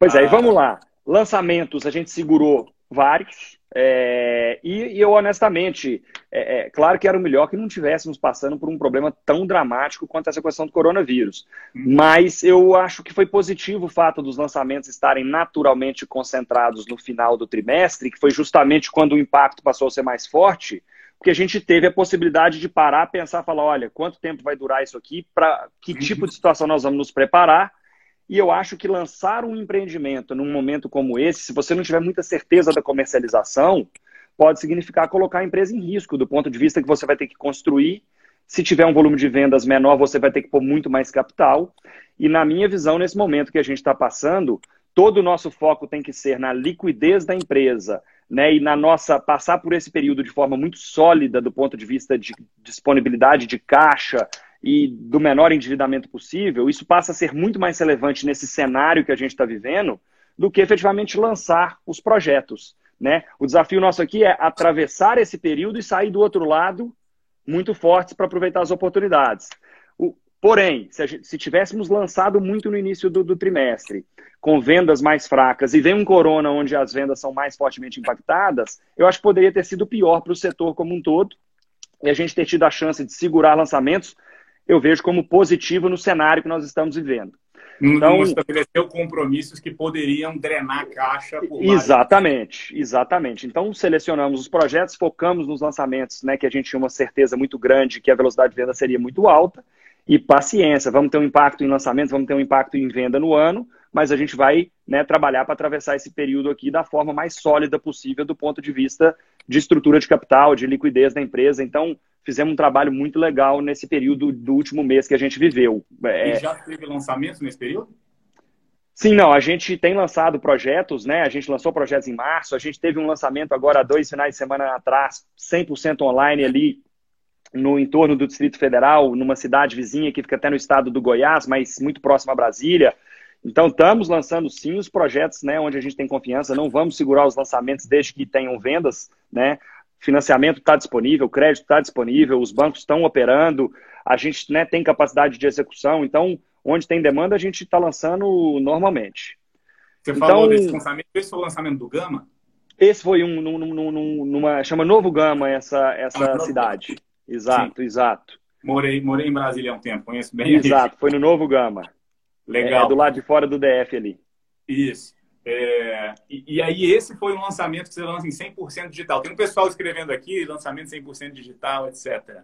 Pois é, e vamos lá. Lançamentos, a gente segurou vários. É, e, e, eu, honestamente, é, é, claro que era o melhor que não tivéssemos passando por um problema tão dramático quanto essa questão do coronavírus. Uhum. Mas eu acho que foi positivo o fato dos lançamentos estarem naturalmente concentrados no final do trimestre, que foi justamente quando o impacto passou a ser mais forte, porque a gente teve a possibilidade de parar, pensar, falar, olha, quanto tempo vai durar isso aqui, para que uhum. tipo de situação nós vamos nos preparar e eu acho que lançar um empreendimento num momento como esse, se você não tiver muita certeza da comercialização, pode significar colocar a empresa em risco, do ponto de vista que você vai ter que construir. Se tiver um volume de vendas menor, você vai ter que pôr muito mais capital. E na minha visão, nesse momento que a gente está passando, todo o nosso foco tem que ser na liquidez da empresa, né, e na nossa passar por esse período de forma muito sólida do ponto de vista de disponibilidade de caixa, e do menor endividamento possível, isso passa a ser muito mais relevante nesse cenário que a gente está vivendo do que efetivamente lançar os projetos. Né? O desafio nosso aqui é atravessar esse período e sair do outro lado muito fortes para aproveitar as oportunidades. O, porém, se, gente, se, tivéssemos lançado muito no início do, do, trimestre, com vendas mais fracas, e vem um corona onde as vendas são mais fortemente impactadas, eu acho que poderia ter sido pior para o setor como um todo, e a gente ter tido a chance de segurar lançamentos eu vejo como positivo no cenário que nós estamos vivendo. Então, não estabeleceu compromissos que poderiam drenar a caixa. exatamente, exatamente. Então, selecionamos os projetos, focamos nos lançamentos, né, que a gente tinha uma certeza muito grande que a velocidade de venda seria muito alta. E paciência, vamos ter um impacto em lançamentos, vamos ter um impacto em venda no ano, mas a gente vai né, trabalhar para atravessar esse período aqui da forma mais sólida possível do ponto de vista de estrutura de capital, de liquidez da empresa. Então, fizemos um trabalho muito legal nesse período do último mês que a gente viveu. É... E já teve lançamentos nesse período? Sim, não, a gente tem lançado projetos, né? A gente lançou projetos em março, a gente teve um lançamento agora dois finais de semana atrás, 100% online ali no entorno do Distrito Federal, numa cidade vizinha que fica até no estado do Goiás, mas muito próximo a Brasília. Então, estamos lançando sim os projetos né, onde a gente tem confiança, não vamos segurar os lançamentos desde que tenham vendas, né? Financiamento está disponível, crédito está disponível, os bancos estão operando, a gente né, tem capacidade de execução, então, onde tem demanda, a gente está lançando normalmente. Você então, falou desse lançamento, esse foi o lançamento do Gama? Esse foi um, num, num, numa, chama Novo Gama essa, essa ah, cidade. Exato, Sim. exato. Morei, morei em Brasília há um tempo, conheço bem. Exato, foi no Novo Gama. Legal. É, do lado de fora do DF ali. Isso. É, e, e, aí esse foi um lançamento que você lança em 100% digital. Tem um pessoal escrevendo aqui, lançamento 100% digital, etc.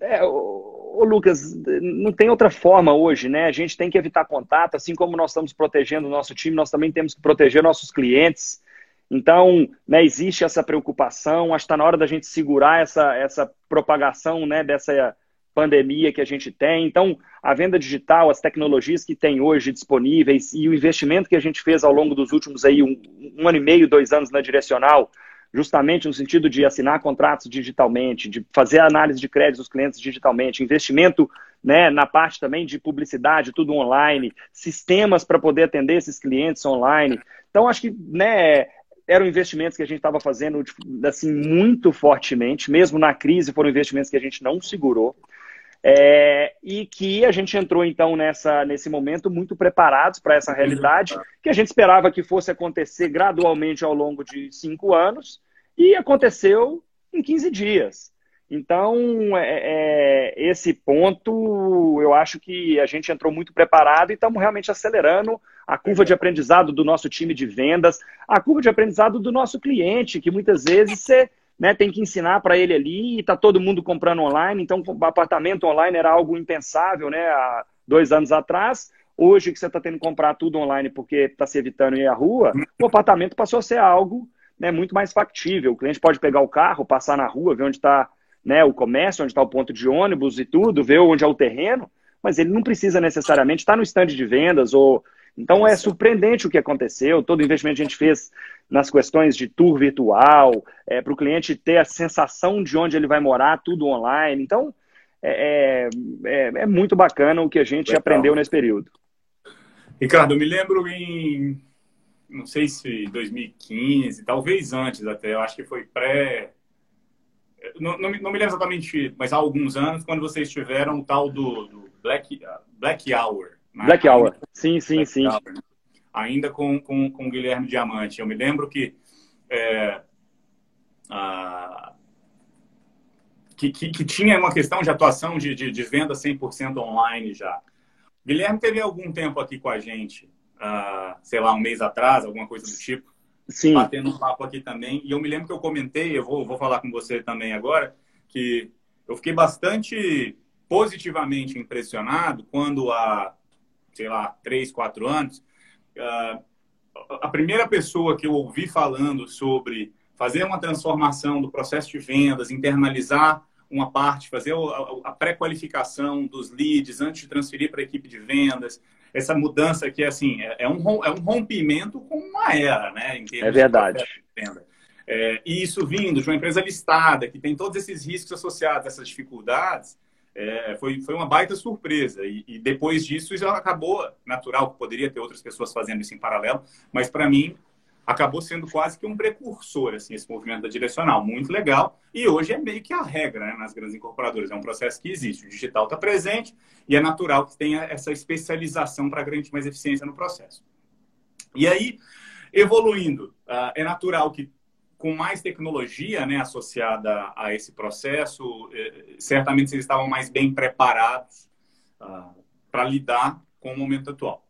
É, o, o, Lucas, não tem outra forma hoje, né? A gente tem que evitar contato, assim como nós estamos protegendo o nosso time, nós também temos que proteger nossos clientes. Então, né, existe essa preocupação, acho que está na hora da gente segurar essa, essa propagação né, dessa, pandemia que a gente tem. Então, a venda digital, as tecnologias que tem hoje disponíveis e o investimento que a gente fez ao longo dos últimos aí um, um ano e meio, dois anos na direcional, justamente no sentido de assinar contratos digitalmente, de fazer análise de crédito dos clientes digitalmente, investimento né, na parte também de publicidade, tudo online, sistemas para poder atender esses clientes online. Então, acho que né, eram investimentos que a gente estava fazendo assim muito fortemente, mesmo na crise foram investimentos que a gente não segurou. É, e que a gente entrou então nessa, nesse momento muito preparados para essa realidade, que a gente esperava que fosse acontecer gradualmente ao longo de cinco anos, e aconteceu em 15 dias. Então, é, é, esse ponto, eu acho que a gente entrou muito preparado e estamos realmente acelerando a curva de aprendizado do nosso time de vendas, a curva de aprendizado do nosso cliente, que muitas vezes você né, tem que ensinar para ele ali e está todo mundo comprando online. Então, apartamento online era algo impensável né, há dois anos atrás. Hoje, que você está tendo que comprar tudo online porque está se evitando ir à rua, o apartamento passou a ser algo né, muito mais factível. O cliente pode pegar o carro, passar na rua, ver onde está né, o comércio, onde está o ponto de ônibus e tudo, ver onde é o terreno, mas ele não precisa necessariamente estar no estande de vendas ou então é surpreendente o que aconteceu. Todo investimento que a gente fez nas questões de tour virtual, é, para o cliente ter a sensação de onde ele vai morar, tudo online. Então é, é, é, é muito bacana o que a gente Legal. aprendeu nesse período. Ricardo, eu me lembro em, não sei se 2015, talvez antes até, eu acho que foi pré não, não, não, me lembro exatamente, mas há alguns anos, quando vocês tiveram o tal do, do Black, Black Hour. Né? Black Hour, sim, sim, Black sim. Hour, né? Ainda com, com, com o Guilherme Diamante. Eu me lembro que, é, a, que, que, que, tinha uma questão de atuação de, de, de venda 100% online já. O Guilherme teve algum tempo aqui com a gente, uh, sei lá, um mês atrás, alguma coisa do tipo. Sim. batendo um papo aqui também. E eu me lembro que eu comentei, eu vou, vou falar com você também agora, que eu fiquei bastante positivamente impressionado quando há, sei lá, três, quatro anos, uh, a primeira pessoa que eu ouvi falando sobre fazer uma transformação do processo de vendas, internalizar uma parte, fazer a pré-qualificação dos leads antes de transferir para a equipe de vendas, essa mudança que assim é, é, um, é um rompimento com uma era, né? é verdade. É, e isso vindo de uma empresa listada, que tem todos esses riscos associados, essas dificuldades, é, foi, foi uma baita surpresa. E, e, depois disso, já acabou natural, poderia ter outras pessoas fazendo isso em paralelo, mas para mim acabou sendo quase que um precursor, assim, esse movimento da direcional. Muito legal. E hoje é meio que a regra né, nas grandes incorporadoras. É um processo que existe. O digital está presente e é natural que tenha essa especialização para garantir mais eficiência no processo. E aí, evoluindo, uh, é natural que com mais tecnologia né, associada a esse processo, eh, certamente eles estavam mais bem preparados uh, para lidar com o momento atual.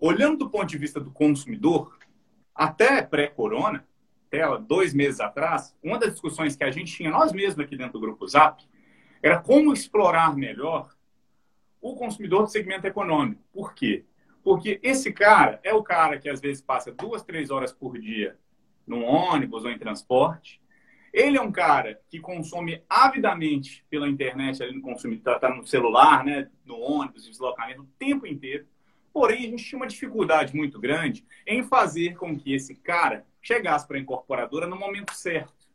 Olhando do ponto de vista do consumidor, até pré-corona, até dois meses atrás, uma das discussões que a gente tinha nós mesmos aqui dentro do Grupo Zap era como explorar melhor o consumidor do segmento econômico. Por quê? Porque esse cara é o cara que às vezes passa duas, três horas por dia num ônibus ou em transporte. Ele é um cara que consome avidamente pela internet, ele consome, está tá no celular, né, no ônibus, deslocamento, o tempo inteiro. Porém, a gente tinha uma dificuldade muito grande em fazer com que esse cara chegasse para a incorporadora no momento certo.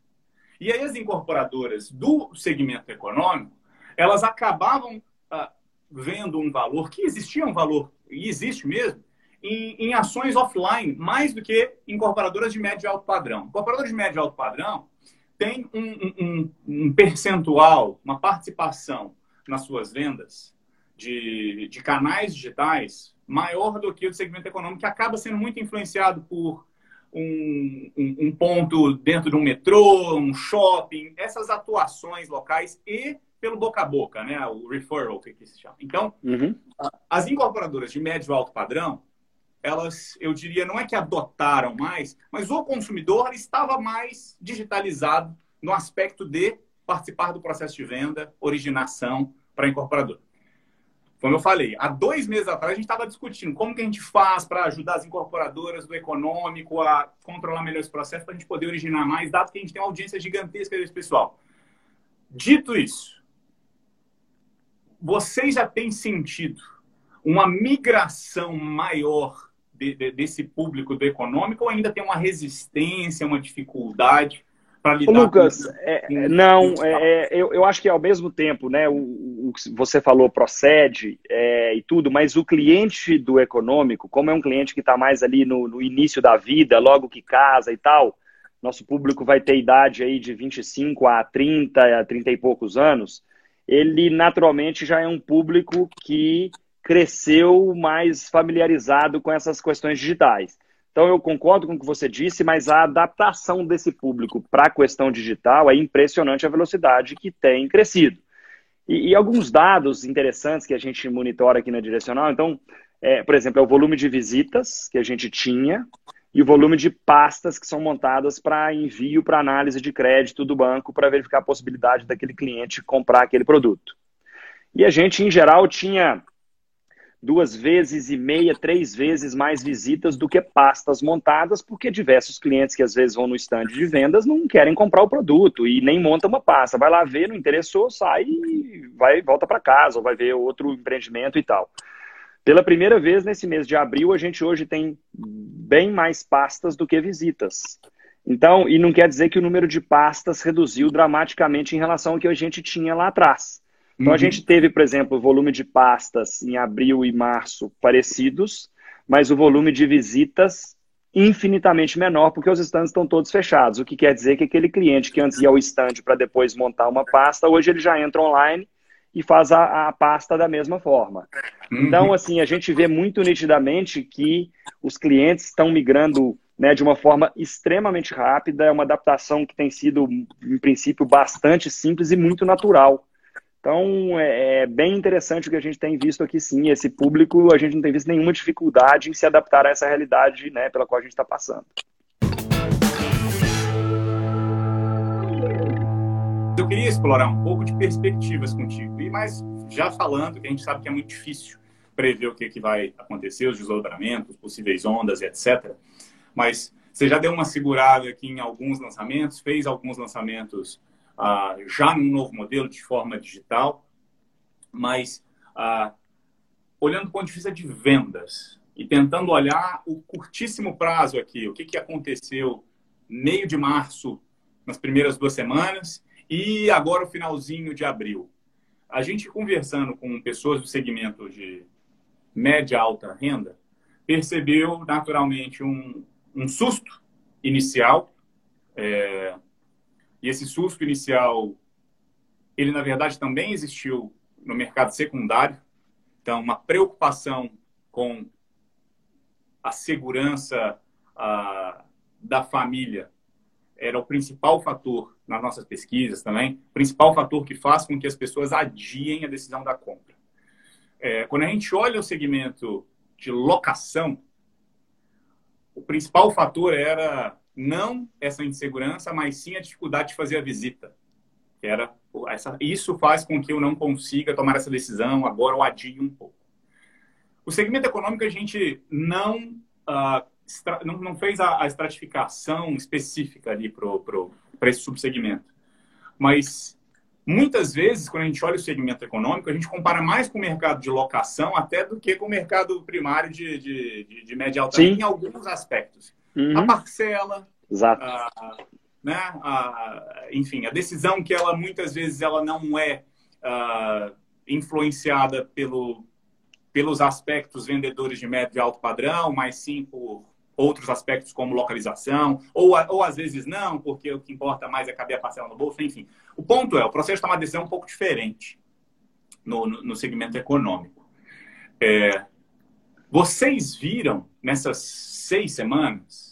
E aí as incorporadoras do segmento econômico, elas acabavam ah, vendo um valor, que existia um valor, e existe mesmo, em, em, ações offline, mais do que incorporadoras de médio e alto padrão. Incorporadoras de médio e alto padrão tem um, um, um percentual, uma participação nas suas vendas de, de canais digitais maior do que o segmento econômico, que acaba sendo muito influenciado por um, um, ponto dentro de um metrô, um shopping, essas atuações locais e pelo boca a boca, né? O referral, que, que se chama. Então, uhum. as incorporadoras de médio e alto padrão, elas, eu diria, não é que adotaram mais, mas o consumidor estava mais digitalizado no aspecto de participar do processo de venda, originação para a incorporadora. Como eu falei, há dois meses atrás a gente estava discutindo como que a gente faz para ajudar as incorporadoras do econômico a controlar melhor esse processo para a gente poder originar mais, dado que a gente tem uma audiência gigantesca desse pessoal. Dito isso, vocês já têm sentido uma migração maior de, de, desse público do econômico ou ainda tem uma resistência, uma dificuldade para lidar Lucas, com... é, é não, é, é, eu, eu acho que ao mesmo tempo, né, o, o que você falou procede é, e tudo, mas o cliente do econômico, como é um cliente que está mais ali no, no, início da vida, logo que casa e tal, nosso público vai ter idade aí de 25 a 30, a 30 e poucos anos, ele naturalmente já é um público que cresceu mais familiarizado com essas questões digitais. Então, eu concordo com o que você disse, mas a adaptação desse público para a questão digital é impressionante a velocidade que tem crescido. E, e, alguns dados interessantes que a gente monitora aqui na Direcional. Então, é, por exemplo, é o volume de visitas que a gente tinha e o volume de pastas que são montadas para envio para análise de crédito do banco para verificar a possibilidade daquele cliente comprar aquele produto. E a gente, em geral, tinha duas vezes e meia, três vezes mais visitas do que pastas montadas, porque diversos clientes que às vezes vão no stand de vendas não querem comprar o produto e nem monta uma pasta. Vai lá ver, não interessou, sai e vai volta para casa ou vai ver outro empreendimento e tal. Pela primeira vez nesse mês de abril, a gente hoje tem bem mais pastas do que visitas. Então, e não quer dizer que o número de pastas reduziu dramaticamente em relação ao que a gente tinha lá atrás. Então, uhum. a gente teve, por exemplo, o volume de pastas em abril e março parecidos, mas o volume de visitas infinitamente menor, porque os stands estão todos fechados. O que quer dizer que aquele cliente que antes ia ao stand para depois montar uma pasta, hoje ele já entra online e faz a, a pasta da mesma forma. Uhum. Então, assim, a gente vê muito nitidamente que os clientes estão migrando né, de uma forma extremamente rápida, é uma adaptação que tem sido, em princípio, bastante simples e muito natural. Então, é, é, bem interessante o que a gente tem visto aqui, sim. Esse público, a gente não tem visto nenhuma dificuldade em se adaptar a essa realidade né, pela qual a gente está passando. Eu queria explorar um pouco de perspectivas contigo, e mas já falando que a gente sabe que é muito difícil prever o que, que vai acontecer, os desdobramentos, possíveis ondas, etc. Mas você já deu uma segurada aqui em alguns lançamentos, fez alguns lançamentos ah, já num novo modelo de forma digital, mas ah, olhando do ponto de vista de vendas e tentando olhar o curtíssimo prazo aqui, o que, que aconteceu meio de março, nas primeiras duas semanas, e agora o finalzinho de abril. A gente conversando com pessoas do segmento de média alta renda, percebeu naturalmente um, um susto inicial, é, e esse susto inicial, ele na verdade também existiu no mercado secundário. Então, uma preocupação com a segurança a, da família era o principal fator nas nossas pesquisas também, principal fator que faz com que as pessoas adiem a decisão da compra. É, quando a gente olha o segmento de locação, o principal fator era não essa insegurança, mas sim a dificuldade de fazer a visita. Que era essa, isso faz com que eu não consiga tomar essa decisão, agora eu adie um pouco. O segmento econômico a gente não, uh, não, não, fez a, a, estratificação específica ali para esse subsegmento. Mas muitas vezes, quando a gente olha o segmento econômico, a gente compara mais com o mercado de locação até do que com o mercado primário de, de, de, de média alta em alguns aspectos uhum. a parcela, Exato. A, né, a, enfim, a decisão que ela muitas vezes ela não é uh, influenciada pelo, pelos aspectos vendedores de médio e alto padrão, mas sim por outros aspectos como localização, ou, ou às vezes não, porque o que importa mais é caber a parcela no bolso, enfim. O ponto é, o processo de tomar decisão é um pouco diferente no, no, no segmento econômico. É, vocês viram nessas seis semanas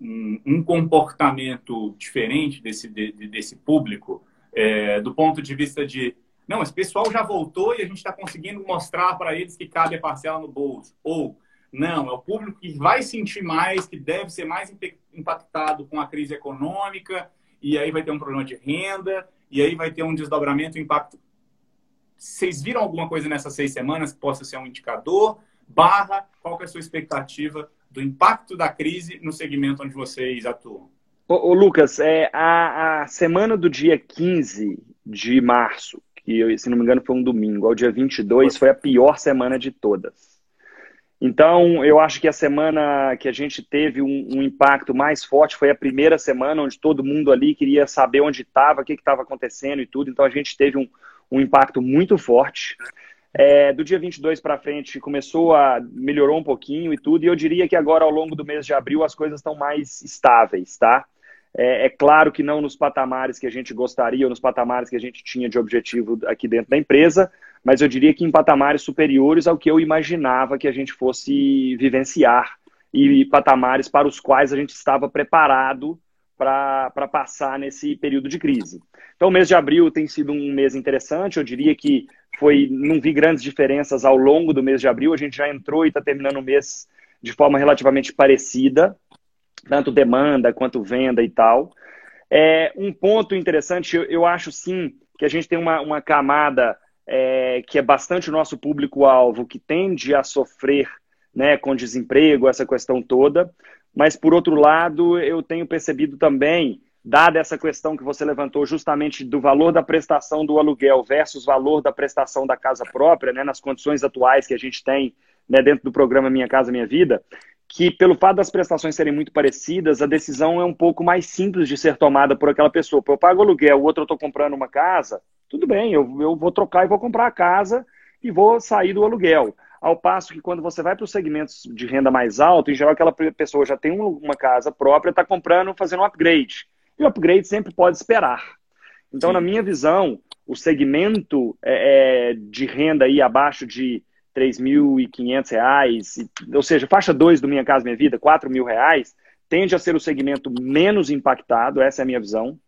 um, um comportamento diferente desse, de, desse público, é, do ponto de vista de não, esse pessoal já voltou e a gente está conseguindo mostrar para eles que cabe a parcela no bolso. Ou, não, é o público que vai sentir mais, que deve ser mais impactado com a crise econômica, e aí vai ter um problema de renda, e aí vai ter um desdobramento, um impacto. Vocês viram alguma coisa nessas seis semanas que possa ser um indicador? Barra, qual é a sua expectativa do impacto da crise no segmento onde vocês atuam? Ô, ô Lucas, é, a, a, semana do dia 15 de março, que se não me engano foi um domingo, ao dia 22, foi a pior semana de todas. Então, eu acho que a semana que a gente teve um, um impacto mais forte foi a primeira semana, onde todo mundo ali queria saber onde estava, o que estava acontecendo e tudo. Então, a gente teve um, um impacto muito forte. É, do dia 22 para frente começou a melhorou um pouquinho e tudo, e eu diria que agora ao longo do mês de abril as coisas estão mais estáveis, tá? É, é, claro que não nos patamares que a gente gostaria ou nos patamares que a gente tinha de objetivo aqui dentro da empresa, mas eu diria que em patamares superiores ao que eu imaginava que a gente fosse vivenciar e patamares para os quais a gente estava preparado para passar nesse período de crise. Então, o mês de abril tem sido um mês interessante, eu diria que foi, não vi grandes diferenças ao longo do mês de abril, a gente já entrou e está terminando o mês de forma relativamente parecida, tanto demanda quanto venda e tal. É, um ponto interessante, eu, eu, acho sim que a gente tem uma, uma camada é, que é bastante o nosso público-alvo, que tende a sofrer né, com desemprego, essa questão toda. Mas, por outro lado, eu tenho percebido também, dada essa questão que você levantou justamente do valor da prestação do aluguel versus valor da prestação da casa própria, né, nas condições atuais que a gente tem né, dentro do programa Minha Casa Minha Vida, que pelo fato das prestações serem muito parecidas, a decisão é um pouco mais simples de ser tomada por aquela pessoa. Eu pago aluguel, o outro eu estou comprando uma casa, tudo bem, eu, eu vou trocar e vou comprar a casa e vou sair do aluguel. Ao passo que quando você vai para os segmentos de renda mais alta, em geral aquela pessoa já tem uma casa própria, está comprando, fazendo um upgrade. E o upgrade sempre pode esperar. Então, Sim. na minha visão, o segmento é, é de renda aí abaixo de R$ 3.500, ou seja, faixa 2 do Minha Casa Minha Vida, R$ mil reais, tende a ser o segmento menos impactado, essa é a minha visão.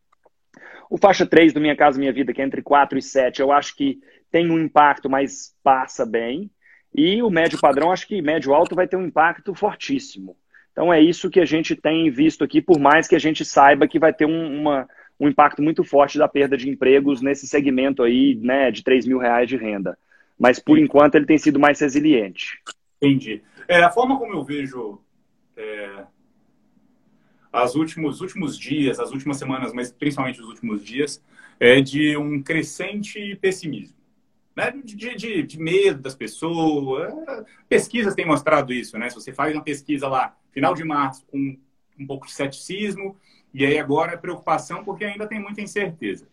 O faixa 3 do Minha Casa Minha Vida, que é entre 4 e 7, eu acho que tem um impacto, mas passa bem. E o médio padrão, acho que médio alto vai ter um impacto fortíssimo. Então é isso que a gente tem visto aqui, por mais que a gente saiba que vai ter um, uma, um impacto muito forte da perda de empregos nesse segmento aí, né, de 3 mil reais de renda. Mas por enquanto ele tem sido mais resiliente. Entendi. É, a forma como eu vejo é, as últimos, últimos dias, as últimas semanas, mas principalmente os últimos dias, é de um crescente pessimismo. Né? De, de, de medo das pessoas. Pesquisas têm mostrado isso, né? Se você faz uma pesquisa lá, final de março, com um pouco de ceticismo, e aí agora é preocupação porque ainda tem muita incerteza.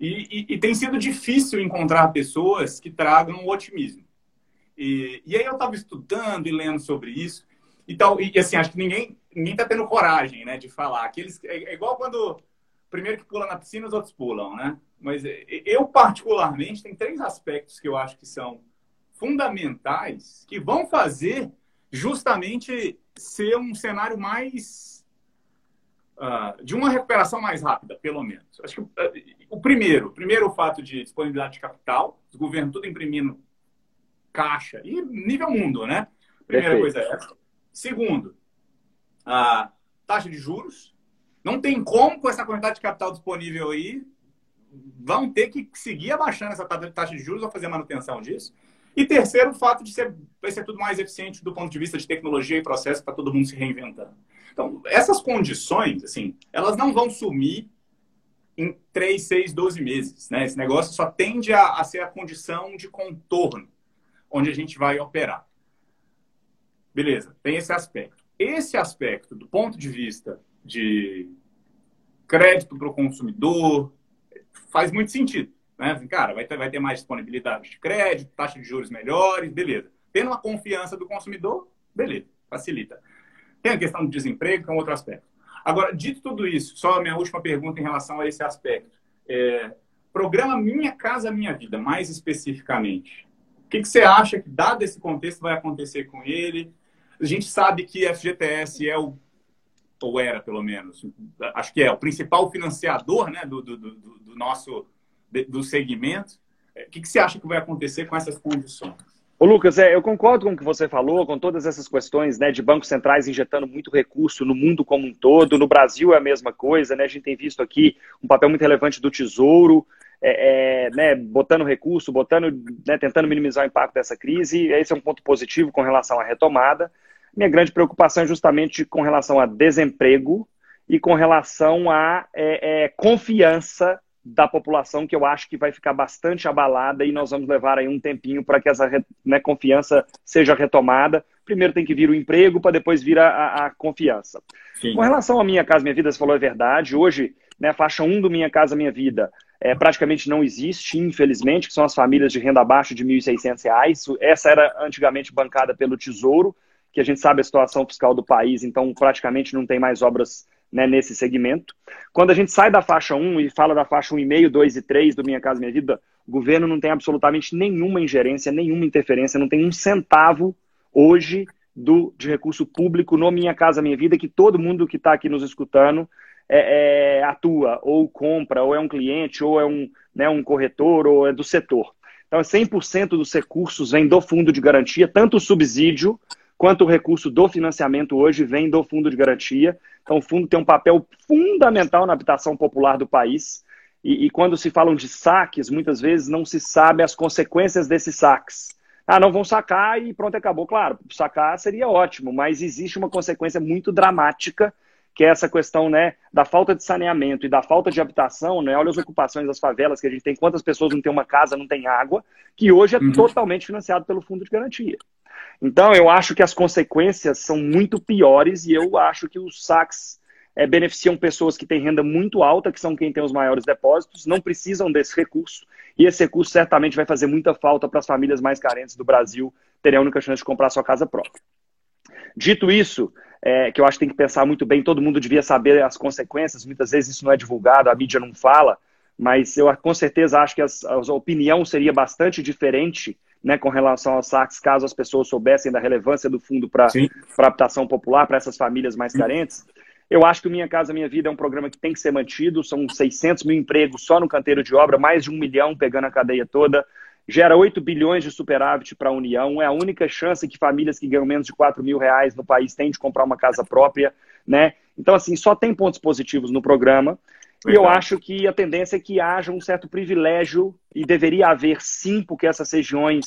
E, e, e tem sido difícil encontrar pessoas que tragam otimismo. E, e aí eu estava estudando e lendo sobre isso. E, tal, e assim, acho que ninguém ninguém está tendo coragem, né, de falar. Aqueles, é, é igual quando primeiro que pula na piscina, os outros pulam, né? Mas é, eu, particularmente, tem três aspectos que eu acho que são fundamentais que vão fazer justamente ser um cenário mais. Uh, de uma recuperação mais rápida, pelo menos. Acho que uh, o primeiro, primeiro o fato de disponibilidade de capital, os governos tudo imprimindo caixa, e nível mundo, né? Primeira Perfeito. coisa é essa. Segundo, a taxa de juros. Não tem como, com essa quantidade de capital disponível aí, vão ter que seguir abaixando essa taxa de juros ou fazer manutenção disso. E terceiro, o fato de ser, vai ser tudo mais eficiente do ponto de vista de tecnologia e processo para todo mundo se reinventando. Então, essas condições, assim, elas não vão sumir em 3, 6, 12 meses. Né? Esse negócio só tende a, a ser a condição de contorno onde a gente vai operar. Beleza, tem esse aspecto esse aspecto, do ponto de vista de crédito para o consumidor, faz muito sentido. Né? Assim, cara, vai ter, vai ter mais disponibilidade de crédito, taxa de juros melhores, beleza. Tendo uma confiança do consumidor, beleza, facilita. Tem a questão do desemprego, que é um outro aspecto. Agora, dito tudo isso, só a minha última pergunta em relação a esse aspecto. É, programa Minha Casa Minha Vida, mais especificamente. O que, que você acha que, dado esse contexto, vai acontecer com ele? A gente sabe que FGTS é o, ou era pelo menos, acho que é o principal financiador né, do, do, do, do nosso do segmento. É, o que, que você acha que vai acontecer com essas condições? Ô Lucas, é, eu concordo com o que você falou, com todas essas questões né, de bancos centrais injetando muito recurso no mundo como um todo. No Brasil é a mesma coisa, né? A gente tem visto aqui um papel muito relevante do Tesouro, é, é, né, botando recurso, botando, né, tentando minimizar o impacto dessa crise. Esse é um ponto positivo com relação à retomada. Minha grande preocupação é justamente com relação a desemprego e com relação à é, é, confiança da população, que eu acho que vai ficar bastante abalada e nós vamos levar aí um tempinho para que essa né, confiança seja retomada. Primeiro tem que vir o emprego, para depois vir a, a, a confiança. Sim. Com relação à Minha Casa Minha Vida, você falou é verdade. Hoje, né, a faixa 1 do Minha Casa Minha Vida é, praticamente não existe, infelizmente, que são as famílias de renda abaixo de R$ 1.600. Essa era antigamente bancada pelo Tesouro que a gente sabe a situação fiscal do país, então praticamente não tem mais obras né, nesse segmento. Quando a gente sai da faixa 1 e fala da faixa 1,5, 2 e 3 do Minha Casa Minha Vida, o governo não tem absolutamente nenhuma ingerência, nenhuma interferência, não tem um centavo hoje do, de recurso público no Minha Casa Minha Vida, que todo mundo que está aqui nos escutando é, é, atua, ou compra, ou é um cliente, ou é um, né, um corretor, ou é do setor. Então, 100% dos recursos vem do fundo de garantia, tanto o subsídio quanto o recurso do financiamento hoje vem do fundo de garantia. Então, o fundo tem um papel fundamental na habitação popular do país. E, e quando se falam de saques, muitas vezes não se sabe as consequências desses saques. Ah, não vão sacar e pronto, acabou. Claro, sacar seria ótimo, mas existe uma consequência muito dramática, que é essa questão né, da falta de saneamento e da falta de habitação. Né? Olha as ocupações das favelas que a gente tem, quantas pessoas não têm uma casa, não tem água, que hoje é uhum. totalmente financiado pelo Fundo de Garantia. Então, eu acho que as consequências são muito piores e eu acho que os saques é, beneficiam pessoas que têm renda muito alta, que são quem tem os maiores depósitos, não precisam desse recurso, e esse recurso certamente vai fazer muita falta para as famílias mais carentes do Brasil terem a única chance de comprar sua casa própria. Dito isso, é, que eu acho que tem que pensar muito bem, todo mundo devia saber as consequências, muitas vezes isso não é divulgado, a mídia não fala, mas eu com certeza acho que as, a opinião seria bastante diferente né, com relação aos saques, caso as pessoas soubessem da relevância do fundo para a habitação popular, para essas famílias mais carentes. Eu acho que o Minha Casa Minha Vida é um programa que tem que ser mantido, são 600 mil empregos só no canteiro de obra, mais de um milhão pegando a cadeia toda, gera 8 bilhões de superávit para a União, é a única chance que famílias que ganham menos de 4 mil reais no país têm de comprar uma casa própria, né? Então, assim, só tem pontos positivos no programa. E eu acho que a tendência é que haja um certo privilégio, e deveria haver sim, porque essas regiões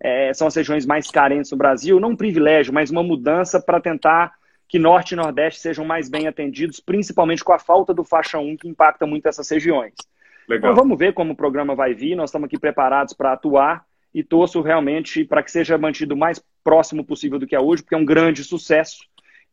é, são as regiões mais carentes no Brasil, não um privilégio, mas uma mudança para tentar que Norte e Nordeste sejam mais bem atendidos, principalmente com a falta do faixa 1, que impacta muito essas regiões. Legal. Então vamos ver como o programa vai vir, nós estamos aqui preparados para atuar e torço realmente para que seja mantido o mais próximo possível do que é hoje, porque é um grande sucesso,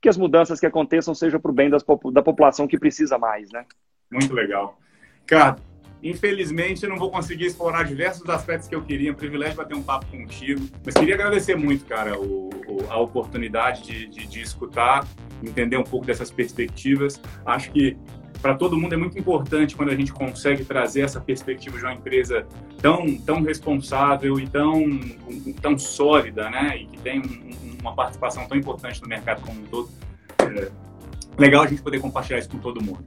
que as mudanças que aconteçam sejam para o bem das, da população que precisa mais, né? Muito legal. Cara, infelizmente eu não vou conseguir explorar diversos aspectos que eu queria. É um privilégio bater um papo contigo. Mas queria agradecer muito, cara, o, o, a oportunidade de, de, de escutar, entender um pouco dessas perspectivas. Acho que para todo mundo é muito importante quando a gente consegue trazer essa perspectiva de uma empresa tão, tão responsável e tão, tão sólida, né? E que tem um, uma participação tão importante no mercado como um todo. É legal a gente poder compartilhar isso com todo mundo.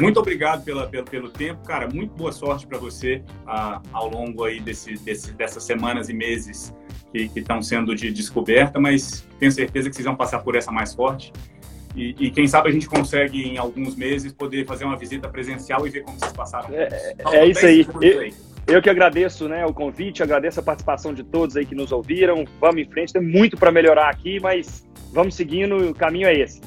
Muito obrigado pela, pelo, pelo tempo, cara. Muito boa sorte para você ah, ao longo aí desse, desse, dessas semanas e meses que estão sendo de descoberta, mas tenho certeza que vocês vão passar por essa mais forte. E, e, quem sabe a gente consegue, em alguns meses, poder fazer uma visita presencial e ver como vocês passaram. É, é isso aí. Eu, eu, que agradeço né, o convite, agradeço a participação de todos aí que nos ouviram. Vamos em frente, tem muito para melhorar aqui, mas vamos seguindo, o caminho é esse.